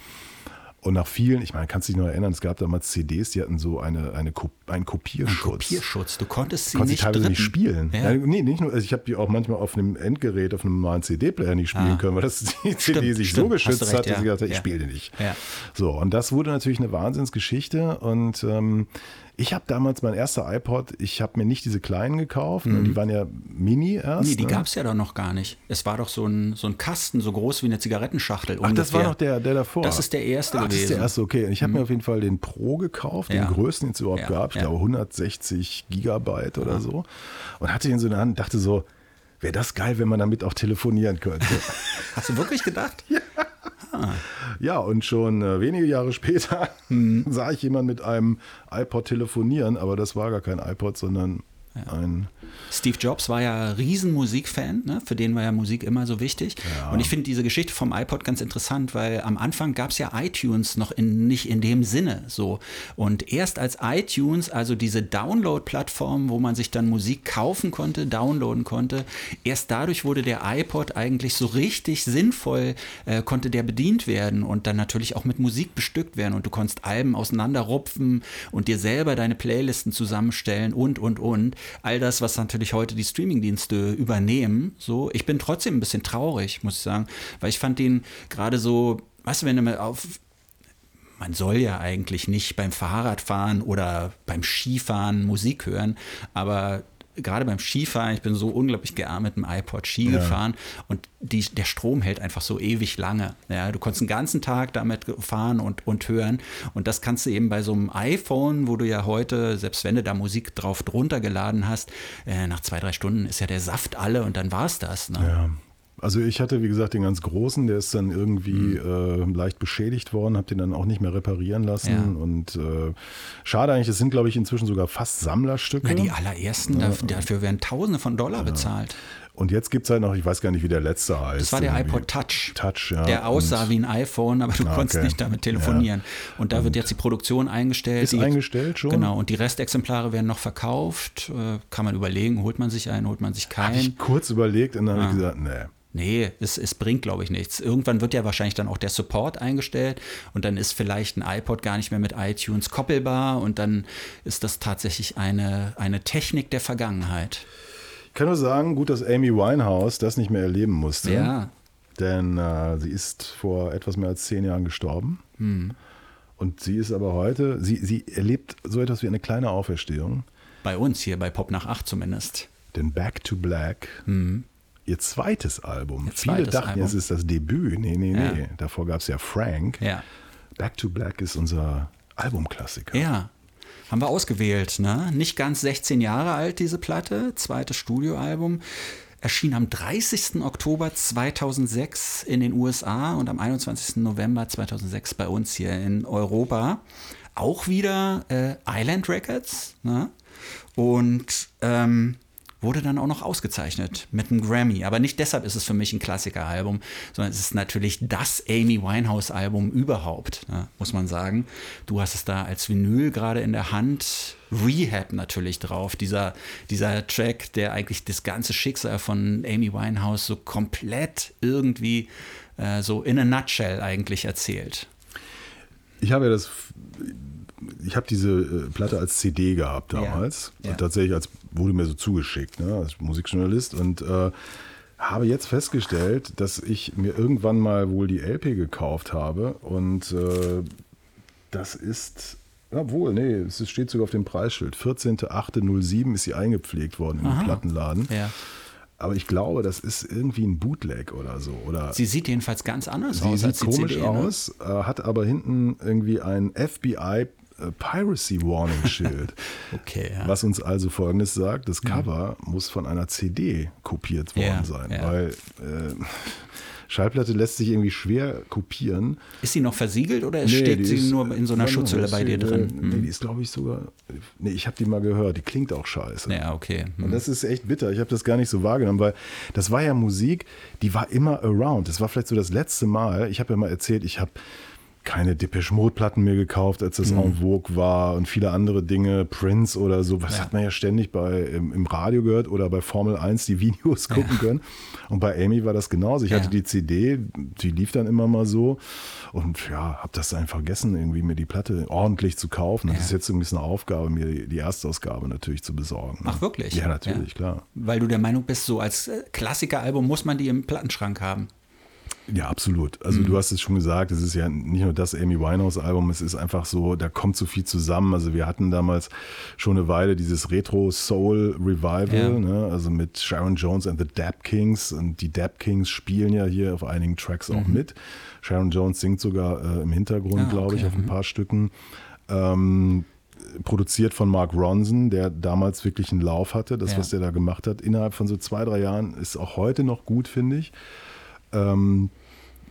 S2: Und nach vielen, ich meine, kannst du dich noch erinnern, es gab damals CDs, die hatten so eine, eine, einen Kopierschutz.
S3: Kopierschutz. Du konntest sie
S2: Konntest
S3: nicht
S2: teilweise nicht spielen.
S3: Ja.
S2: Ja. nee, nicht nur, also ich habe die auch manchmal auf einem Endgerät, auf einem normalen CD-Player nicht spielen
S3: Ah.
S2: können, weil das die CD sich
S3: stimmt,
S2: so geschützt
S3: recht,
S2: hat, dass
S3: ja.
S2: ich gesagt habe, ich
S3: Ja.
S2: spiele die nicht. So, und das wurde natürlich eine Wahnsinnsgeschichte. Und ähm, ich habe damals mein erster iPod, ich habe mir nicht diese kleinen gekauft, ne, die waren ja mini erst.
S3: Mhm. Nee, die
S2: ne?
S3: gab es ja doch noch gar nicht. Es war doch so ein, so ein Kasten, so groß wie eine Zigarettenschachtel.
S2: Ach, das war
S3: ungefähr.
S2: noch der, der davor.
S3: Das ist der erste
S2: Ach, das ist der
S3: gewesen. Mhm.
S2: erste, okay. Und ich habe mir auf jeden Fall den Pro gekauft,
S3: Ja.
S2: den größten, den es überhaupt
S3: Ja,
S2: gab. Ich
S3: ja.
S2: glaube 160 Gigabyte oder so. Und hatte den so in der Hand und dachte so, wäre das geil, wenn man damit auch telefonieren könnte.
S3: Hast du wirklich gedacht?
S2: ja, und schon äh, wenige Jahre später
S3: Mhm.
S2: sah ich jemanden mit einem iPod telefonieren, aber das war gar kein iPod, sondern Ein
S3: Steve Jobs war ja Riesenmusikfan, ne? für den war ja Musik immer so wichtig.
S2: Ja.
S3: Und ich finde diese Geschichte vom iPod ganz interessant, weil am Anfang gab es ja iTunes noch in, nicht in dem Sinne so. Und erst als iTunes, also diese Download-Plattform, wo man sich dann Musik kaufen konnte, downloaden konnte, erst dadurch wurde der iPod eigentlich so richtig sinnvoll, äh, konnte der bedient werden und dann natürlich auch mit Musik bestückt werden. Und du konntest Alben auseinanderrupfen und dir selber deine Playlisten zusammenstellen und, und, und. All das, was natürlich heute die Streamingdienste übernehmen. So, ich bin trotzdem ein bisschen traurig, muss ich sagen, weil ich fand den gerade so, weißt du, wenn du mal auf man soll ja eigentlich nicht beim Fahrradfahren oder beim Skifahren Musik hören, aber gerade beim Skifahren, ich bin so unglaublich gern mit dem iPod Ski
S2: Ja.
S3: gefahren und die, der Strom hält einfach so ewig lange. Ja, du konntest den ganzen Tag damit fahren und, und hören und das kannst du eben bei so einem iPhone, wo du ja heute, selbst wenn du da Musik drauf drunter geladen hast, äh, nach zwei, drei Stunden ist ja der Saft alle und dann war es das. Ne?
S2: Ja. Also ich hatte, wie gesagt, den ganz großen, der ist dann irgendwie
S3: Mhm.
S2: äh, leicht beschädigt worden, habe den dann auch nicht mehr reparieren lassen.
S3: Ja.
S2: Und äh, schade eigentlich, es sind, glaube ich, inzwischen sogar fast Sammlerstücke.
S3: Na, die allerersten, dafür, dafür werden Tausende von Dollar bezahlt.
S2: Und jetzt gibt es halt noch, ich weiß gar nicht, wie der letzte heißt.
S3: Das war der
S2: irgendwie.
S3: iPod Touch.
S2: Touch, ja.
S3: Der aussah
S2: Und
S3: wie ein iPhone, aber du
S2: Ah,
S3: konntest
S2: okay.
S3: nicht damit telefonieren. Und da wird jetzt die Produktion eingestellt.
S2: Ist
S3: die,
S2: eingestellt schon?
S3: Genau, und die Restexemplare werden noch verkauft. Äh, Kann man überlegen, holt man sich einen, holt man sich keinen.
S2: ich kurz überlegt und dann habe ich gesagt, nee.
S3: Nee, es, es bringt, glaube ich, nichts. Irgendwann wird ja wahrscheinlich dann auch der Support eingestellt und dann ist vielleicht ein iPod gar nicht mehr mit iTunes koppelbar und dann ist das tatsächlich eine, eine Technik der Vergangenheit.
S2: Ich kann nur sagen, gut, dass Amy Winehouse das nicht mehr erleben musste.
S3: Ja.
S2: Denn äh, sie ist vor etwas mehr als zehn Jahren gestorben.
S3: Hm.
S2: Und sie ist aber heute, sie, sie erlebt so etwas wie eine kleine Auferstehung.
S3: Bei uns hier, bei Pop nach 8 zumindest.
S2: Denn Back to Black, ihr zweites Album.
S3: Hm. Ihr
S2: Viele
S3: zweites
S2: dachten,
S3: Album.
S2: es ist das Debüt. Nee, nee,
S3: Ja.
S2: nee. Davor gab es ja Frank.
S3: Ja.
S2: Back to Black ist unser Albumklassiker.
S3: Ja. Haben wir ausgewählt, ne? Nicht ganz 16 Jahre alt, diese Platte. Zweites Studioalbum. Erschien am 30. Oktober 2006 in den USA und am 21. November 2006 bei uns hier in Europa. Auch wieder äh, Island Records. Ne? Und ähm, wurde dann auch noch ausgezeichnet mit einem Grammy. Aber nicht deshalb ist es für mich ein Klassikeralbum, sondern es ist natürlich das Amy Winehouse-Album überhaupt, ne, muss man sagen. Du hast es da als Vinyl gerade in der Hand. Rehab natürlich drauf, dieser, dieser Track, der eigentlich das ganze Schicksal von Amy Winehouse so komplett irgendwie äh, so in a nutshell eigentlich erzählt.
S2: Ich habe ja das, ich habe diese äh, Platte als CD gehabt damals.
S3: Ja.
S2: Und tatsächlich als, wurde mir so zugeschickt, ne, als Musikjournalist. Und äh, habe jetzt festgestellt, dass ich mir irgendwann mal wohl die LP gekauft habe. Und äh, das ist, obwohl, nee, es steht sogar auf dem Preisschild. 14.08.07 ist sie eingepflegt worden im Plattenladen.
S3: Ja.
S2: Aber ich glaube, das ist irgendwie ein Bootleg oder so. Oder
S3: Sie sieht jedenfalls ganz anders
S2: Sie
S3: aus
S2: sieht
S3: als die
S2: komisch
S3: CD. Ne?
S2: aus, äh, hat aber hinten irgendwie ein FBI Piracy Warning Schild.
S3: Okay, ja.
S2: Was uns also folgendes sagt: Das Cover muss von einer CD kopiert worden
S3: Ja,
S2: sein,
S3: ja.
S2: weil äh, Schallplatte lässt sich irgendwie schwer kopieren.
S3: Ist sie noch versiegelt oder
S2: Nee,
S3: steht sie
S2: ist-
S3: nur in so einer Schutzhülle bei dir drin?
S2: Nee, nee, die ist, glaube ich, sogar. Nee, ich habe die mal gehört. Die klingt auch scheiße.
S3: Ja, okay. Hm.
S2: Und das ist echt bitter. Ich habe das gar nicht so wahrgenommen, weil das war ja Musik, die war immer around. Das war vielleicht so das letzte Mal. Ich habe ja mal erzählt, ich habe keine Depeche Mode Platten mehr gekauft, als das en vogue war und viele andere Dinge, Prince oder so. Was
S3: Ja.
S2: hat man ja ständig bei im, im Radio gehört oder bei Formel 1 die Videos gucken können. Und bei Amy war das genauso. Ich
S3: Ja.
S2: hatte die CD, die lief dann immer mal so und ja, habe das dann vergessen, irgendwie mir die Platte ordentlich zu kaufen. Das
S3: Ja.
S2: ist jetzt irgendwie eine Aufgabe, mir die, Erstausgabe natürlich zu besorgen.
S3: Ach, wirklich?
S2: Ja, natürlich, klar.
S3: Weil du der Meinung bist, so als äh, Klassikeralbum muss man die im Plattenschrank haben.
S2: Ja, absolut. Also du hast es schon gesagt, es ist ja nicht nur das Amy Winehouse-Album, es ist einfach so, da kommt so viel zusammen. Also wir hatten damals schon eine Weile dieses Retro-Soul-Revival,
S3: Ja.
S2: ne? also mit Sharon Jones and the Dap Kings. Und die Dap Kings spielen ja hier auf einigen Tracks auch mit. Sharon Jones singt sogar äh, im Hintergrund,
S3: Ah,
S2: glaube ich,
S3: okay.
S2: auf ein paar Stücken. Ähm, produziert von Mark Ronson, der damals wirklich einen Lauf hatte. Das,
S3: Ja.
S2: was der da gemacht hat, innerhalb von so zwei, drei Jahren, ist auch heute noch gut, finde ich. Ähm,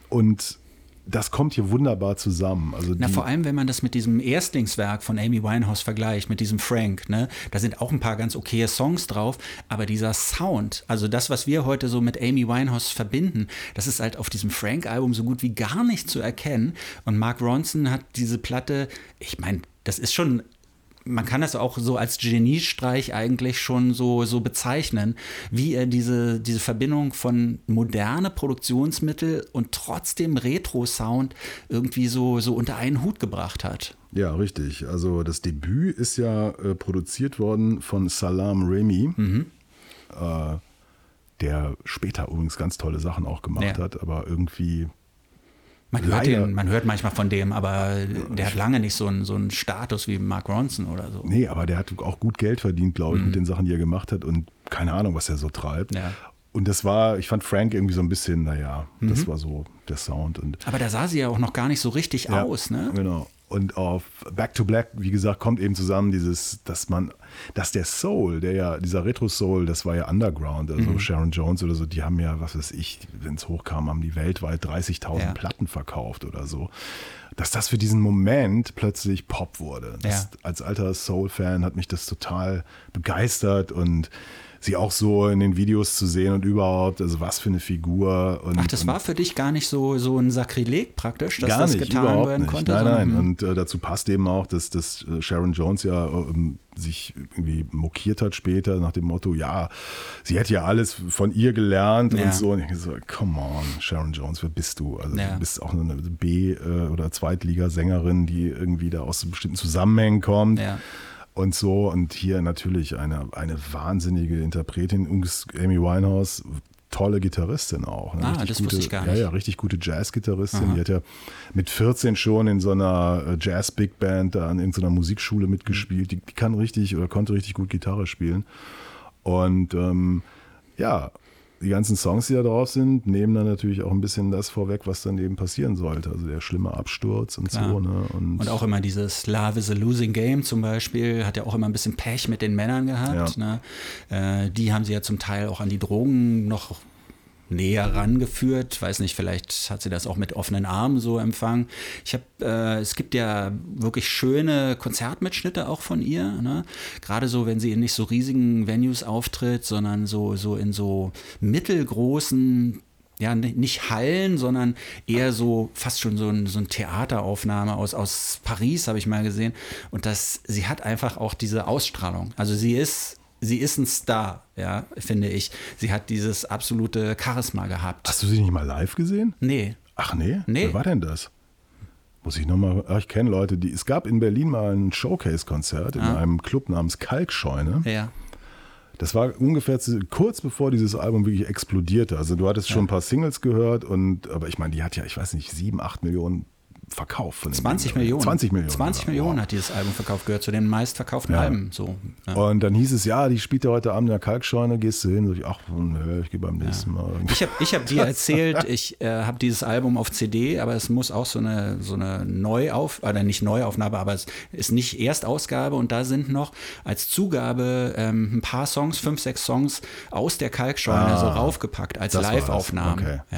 S2: und das kommt hier wunderbar zusammen. Also
S3: Na, vor allem, wenn man das mit diesem Erstlingswerk von Amy Winehouse vergleicht, mit diesem Frank, ne? Da sind auch ein paar ganz okaye Songs drauf, aber dieser Sound, also das, was wir heute so mit Amy Winehouse verbinden, das ist halt auf diesem Frank-Album so gut wie gar nicht zu erkennen. Und Mark Ronson hat diese Platte, ich meine, das ist schon man kann das auch so als Geniestreich eigentlich schon so, so bezeichnen, wie er diese, diese Verbindung von moderne Produktionsmittel und trotzdem Retro-Sound irgendwie so, so unter einen Hut gebracht hat.
S2: Ja, richtig. Also das Debüt ist ja äh, produziert worden von Salam Remy, äh, der später übrigens ganz tolle Sachen auch gemacht
S3: Ja.
S2: hat, aber irgendwie
S3: Man hört,
S2: Leider.
S3: den, man hört manchmal von dem, aber der hat lange nicht so einen, so einen Status wie Mark Ronson oder so.
S2: Nee, aber der hat auch gut Geld verdient, glaube ich, mit den Sachen, die er gemacht hat und keine Ahnung, was er so treibt.
S3: Ja.
S2: Und das war, ich fand Frank irgendwie so ein bisschen, naja, das war so der Sound. Und
S3: Aber da sah sie ja auch noch gar nicht so richtig
S2: Ja,
S3: aus, ne?
S2: Genau. Und auf Back to Black, wie gesagt, kommt eben zusammen dieses, dass man, dass der Soul, der ja, dieser Retro-Soul, das war ja Underground, also
S3: Mhm.
S2: Sharon Jones oder so, die haben ja, was weiß ich, wenn es hochkam, haben die weltweit 30.000
S3: Ja.
S2: Platten verkauft oder so. Dass das für diesen Moment plötzlich Pop wurde. Das,
S3: Ja.
S2: Als alter Soul-Fan hat mich das total begeistert und sie auch so in den Videos zu sehen und überhaupt, also was für eine Figur. Und,
S3: Ach, das war für dich gar nicht so, so ein Sakrileg praktisch, dass das
S2: nicht,
S3: getan werden
S2: nicht.
S3: konnte?
S2: Nein, nein. Und äh, dazu passt eben auch, dass, dass äh, Sharon Jones ja ähm, sich irgendwie mokiert hat später nach dem Motto, ja, sie hätte ja alles von ihr gelernt
S3: Ja.
S2: und so. Und ich so, come on, Sharon Jones, wer bist du? Also
S3: Ja.
S2: du bist auch eine B- äh, oder Zweitligasängerin, die irgendwie da aus bestimmten Zusammenhängen kommt.
S3: Ja.
S2: Und so, und hier natürlich eine, eine wahnsinnige Interpretin, Amy Winehouse, tolle Gitarristin auch. ne?
S3: Ah,
S2: Richtig
S3: das
S2: gute,
S3: wusste ich gar
S2: Ja,
S3: nicht.
S2: ja, richtig gute Jazz-Gitarristin. Die hat ja mit 14 schon in so einer äh, Jazz-Big Band da an irgendeiner Musikschule mitgespielt. Die, die kann richtig oder konnte richtig gut Gitarre spielen. Und ähm, ja, die ganzen Songs, die da drauf sind, nehmen dann natürlich auch ein bisschen das vorweg, was dann eben passieren sollte. Also der schlimme Absturz und
S3: Klar.
S2: so. Ne? Und,
S3: Und auch immer dieses Love is a Losing Game zum Beispiel, hat ja auch immer ein bisschen Pech mit den Männern gehabt. Ne? Äh, die haben sie ja zum Teil auch an die Drogen noch näher rangeführt. Weiß nicht, vielleicht hat sie das auch mit offenen Armen so empfangen. Ich habe, äh, es gibt ja wirklich schöne Konzertmitschnitte auch von ihr. Ne? Gerade so, wenn sie in nicht so riesigen Venues auftritt, sondern so, so in so mittelgroßen ja, ni- nicht Hallen, sondern eher so fast schon so ein, so ein Theateraufnahme aus, aus Paris, habe ich mal gesehen. Und das, sie hat einfach auch diese Ausstrahlung. Also sie ist, sie ist ein Star, ja, finde ich. Sie hat dieses absolute Charisma gehabt.
S2: Hast du sie nicht mal live gesehen?
S3: Nee.
S2: Ach nee?
S3: Nee.
S2: Wer war denn das? Muss ich nochmal, ach, ich kenne Leute, die, es gab in Berlin mal ein Showcase-Konzert in
S3: Ah.
S2: einem Club namens Kalkscheune.
S3: Ja.
S2: Das war ungefähr kurz bevor dieses Album wirklich explodierte. Also du hattest schon ein paar Singles gehört und, aber ich meine, die hat ja, ich weiß nicht, sieben, acht Millionen verkauft. Von den
S3: 20
S2: Dingern.
S3: Millionen.
S2: 20 Millionen.
S3: 20
S2: sogar.
S3: Millionen
S2: Wow.
S3: hat dieses Album verkauft, gehört zu den meistverkauften
S2: Ja.
S3: Alben. So. Ja.
S2: Und dann hieß es, ja, die spielt ja heute Abend in der Kalkscheune, gehst du hin? Sag ich, ach, nö, ich gehe beim nächsten Mal.
S3: Ich habe ich hab dir erzählt, ich äh, habe dieses Album auf CD, aber es muss auch so eine, so eine Neuauf, oder nicht Neuaufnahme, aber es ist nicht Erstausgabe und da sind noch als Zugabe ähm, ein paar Songs, fünf, sechs Songs aus der Kalkscheune
S2: Ah,
S3: so raufgepackt als. Live-Aufnahmen.
S2: Okay.
S3: Ja.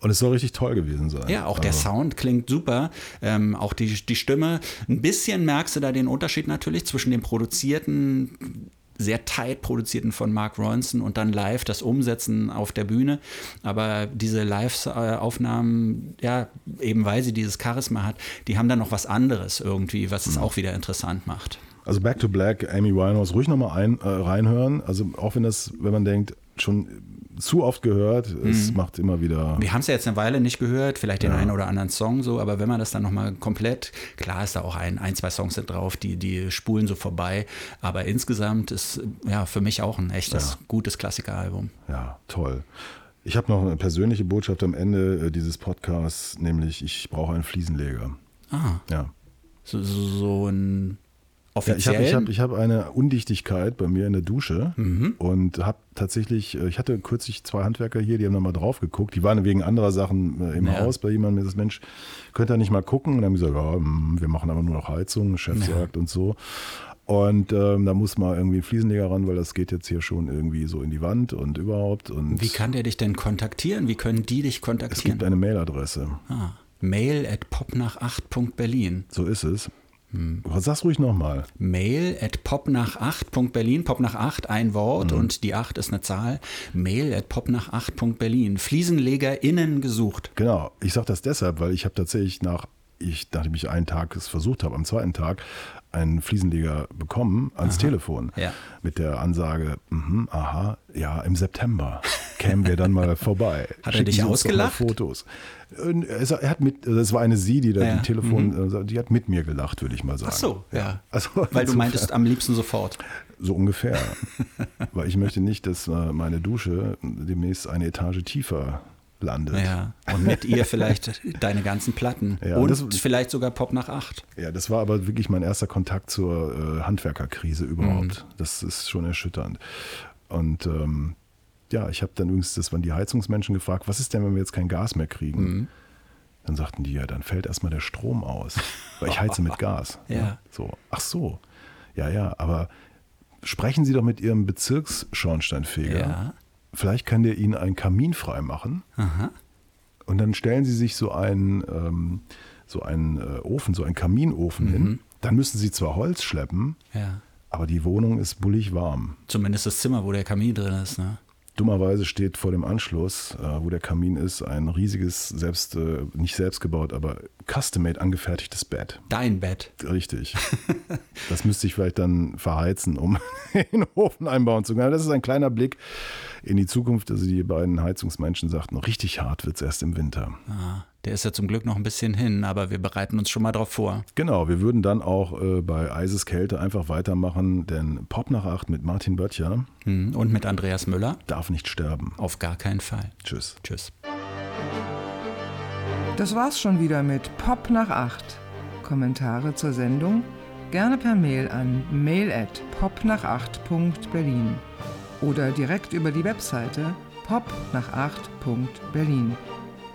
S2: Und es soll richtig toll gewesen sein.
S3: Ja, auch der
S2: Also,
S3: Sound klingt super. Ähm, auch die, die Stimme. Ein bisschen merkst du da den Unterschied natürlich zwischen dem produzierten, sehr tight produzierten von Mark Ronson und dann live das Umsetzen auf der Bühne. Aber diese Live-Aufnahmen, ja, eben weil sie dieses Charisma hat, die haben dann noch was anderes irgendwie, was es auch wieder interessant macht.
S2: Also Back to Black, Amy Winehouse, ruhig nochmal ein, äh, reinhören. Also auch wenn das, wenn man denkt, schon zu oft gehört, es macht immer wieder.
S3: Wir haben es ja jetzt eine Weile nicht gehört, vielleicht den einen oder anderen Song so, aber wenn man das dann nochmal komplett, klar ist da auch ein, ein, zwei Songs sind drauf, die, die spulen so vorbei, aber insgesamt ist ja für mich auch ein echtes, gutes Klassikeralbum.
S2: Ja, toll. Ich habe noch eine persönliche Botschaft am Ende äh, dieses Podcasts, nämlich ich brauche einen Fliesenleger.
S3: Ah,
S2: Ja.
S3: so, so, so ein
S2: Ja, ich habe
S3: offiziell.
S2: ich hab, ich hab eine Undichtigkeit bei mir in der Dusche
S3: Mhm.
S2: und habe tatsächlich, äh, ich hatte kürzlich zwei Handwerker hier, die haben da mal drauf geguckt. Die waren wegen anderer Sachen äh, im
S3: Ja.
S2: Haus bei jemandem, sagt, Mensch, könnt ihr nicht mal gucken? Und dann haben gesagt, ja, hm, wir machen aber nur noch Heizung, Chef
S3: Ja.
S2: sagt und so. Und ähm, da muss mal irgendwie ein Fliesenleger ran, weil das geht jetzt hier schon irgendwie so in die Wand und überhaupt. Und
S3: Wie kann der dich denn kontaktieren? Wie können die dich
S2: es
S3: kontaktieren?
S2: gibt eine Mailadresse.
S3: ah, Mail at popnach8.berlin.
S2: So ist es. Hm. Sag's ruhig nochmal.
S3: Mail at popnach8.berlin. Pop nach 8, ein Wort
S2: Mhm.
S3: und die 8 ist eine Zahl. Mail at popnach8.berlin. FliesenlegerInnen gesucht.
S2: Genau, ich sage das deshalb, weil ich habe tatsächlich nach, ich, nachdem ich einen Tag es versucht habe, am zweiten Tag einen Fliesenleger bekommen ans Telefon
S3: Ja.
S2: mit der Ansage, mhm, aha, ja, im September kämen wir dann mal vorbei.
S3: Hat er
S2: Schicken
S3: dich
S2: doch mal
S3: ausgelacht?
S2: Fotos. Und Es, er hat mit, also es war eine Sie, die da
S3: Ja,
S2: die Telefon, äh, die hat mit mir gelacht, würde ich mal sagen.
S3: Ach so, ja.
S2: Also
S3: Weil du meintest am liebsten sofort.
S2: So ungefähr. Weil ich möchte nicht, dass äh, meine Dusche demnächst eine Etage tiefer landet.
S3: Ja. Und mit ihr vielleicht deine ganzen Platten.
S2: Ja,
S3: und
S2: das-
S3: vielleicht sogar Pop nach 8.
S2: Ja, das war aber wirklich mein erster Kontakt zur äh, Handwerkerkrise überhaupt. Das ist schon erschütternd. Und ähm, ja, ich habe dann übrigens, das waren die Heizungsmenschen gefragt, was ist denn, wenn wir jetzt kein Gas mehr kriegen? Dann sagten die, ja, dann fällt erstmal der Strom aus, weil ich heize mit Gas.
S3: Ja.
S2: So, ach so. Ja, ja, aber sprechen Sie doch mit Ihrem Bezirksschornsteinfeger.
S3: Ja.
S2: Vielleicht kann der Ihnen einen Kamin frei machen.
S3: Aha.
S2: Und dann stellen Sie sich so einen, ähm, so einen äh, Ofen, so einen Kaminofen
S3: Mhm.
S2: hin. Dann müssen Sie zwar Holz schleppen,
S3: Ja.
S2: aber die Wohnung ist bullig warm.
S3: Zumindest das Zimmer, wo der Kamin drin ist. Ne?
S2: Dummerweise steht vor dem Anschluss, äh, wo der Kamin ist, ein riesiges, selbst, äh, nicht selbst gebaut, aber custom-made angefertigtes Bett.
S3: Dein Bett.
S2: Richtig. das müsste ich vielleicht dann verheizen, um den Ofen einbauen zu können. Aber Das ist ein kleiner Blick in die Zukunft. Also die beiden Heizungsmenschen sagten, richtig hart wird es erst im Winter.
S3: Ah, der ist ja zum Glück noch ein bisschen hin, aber wir bereiten uns schon mal drauf vor.
S2: Genau, wir würden dann auch äh, bei Eiseskälte einfach weitermachen, denn Pop nach 8 mit Martin Böttcher
S3: Hm, Und mit Andreas Müller?
S2: darf nicht sterben.
S3: Auf gar keinen Fall.
S2: Tschüss.
S3: Tschüss.
S1: Das war's schon wieder mit Pop nach 8. Kommentare zur Sendung gerne per Mail an mail at popnach8.berlin oder direkt über die Webseite popnach8.berlin.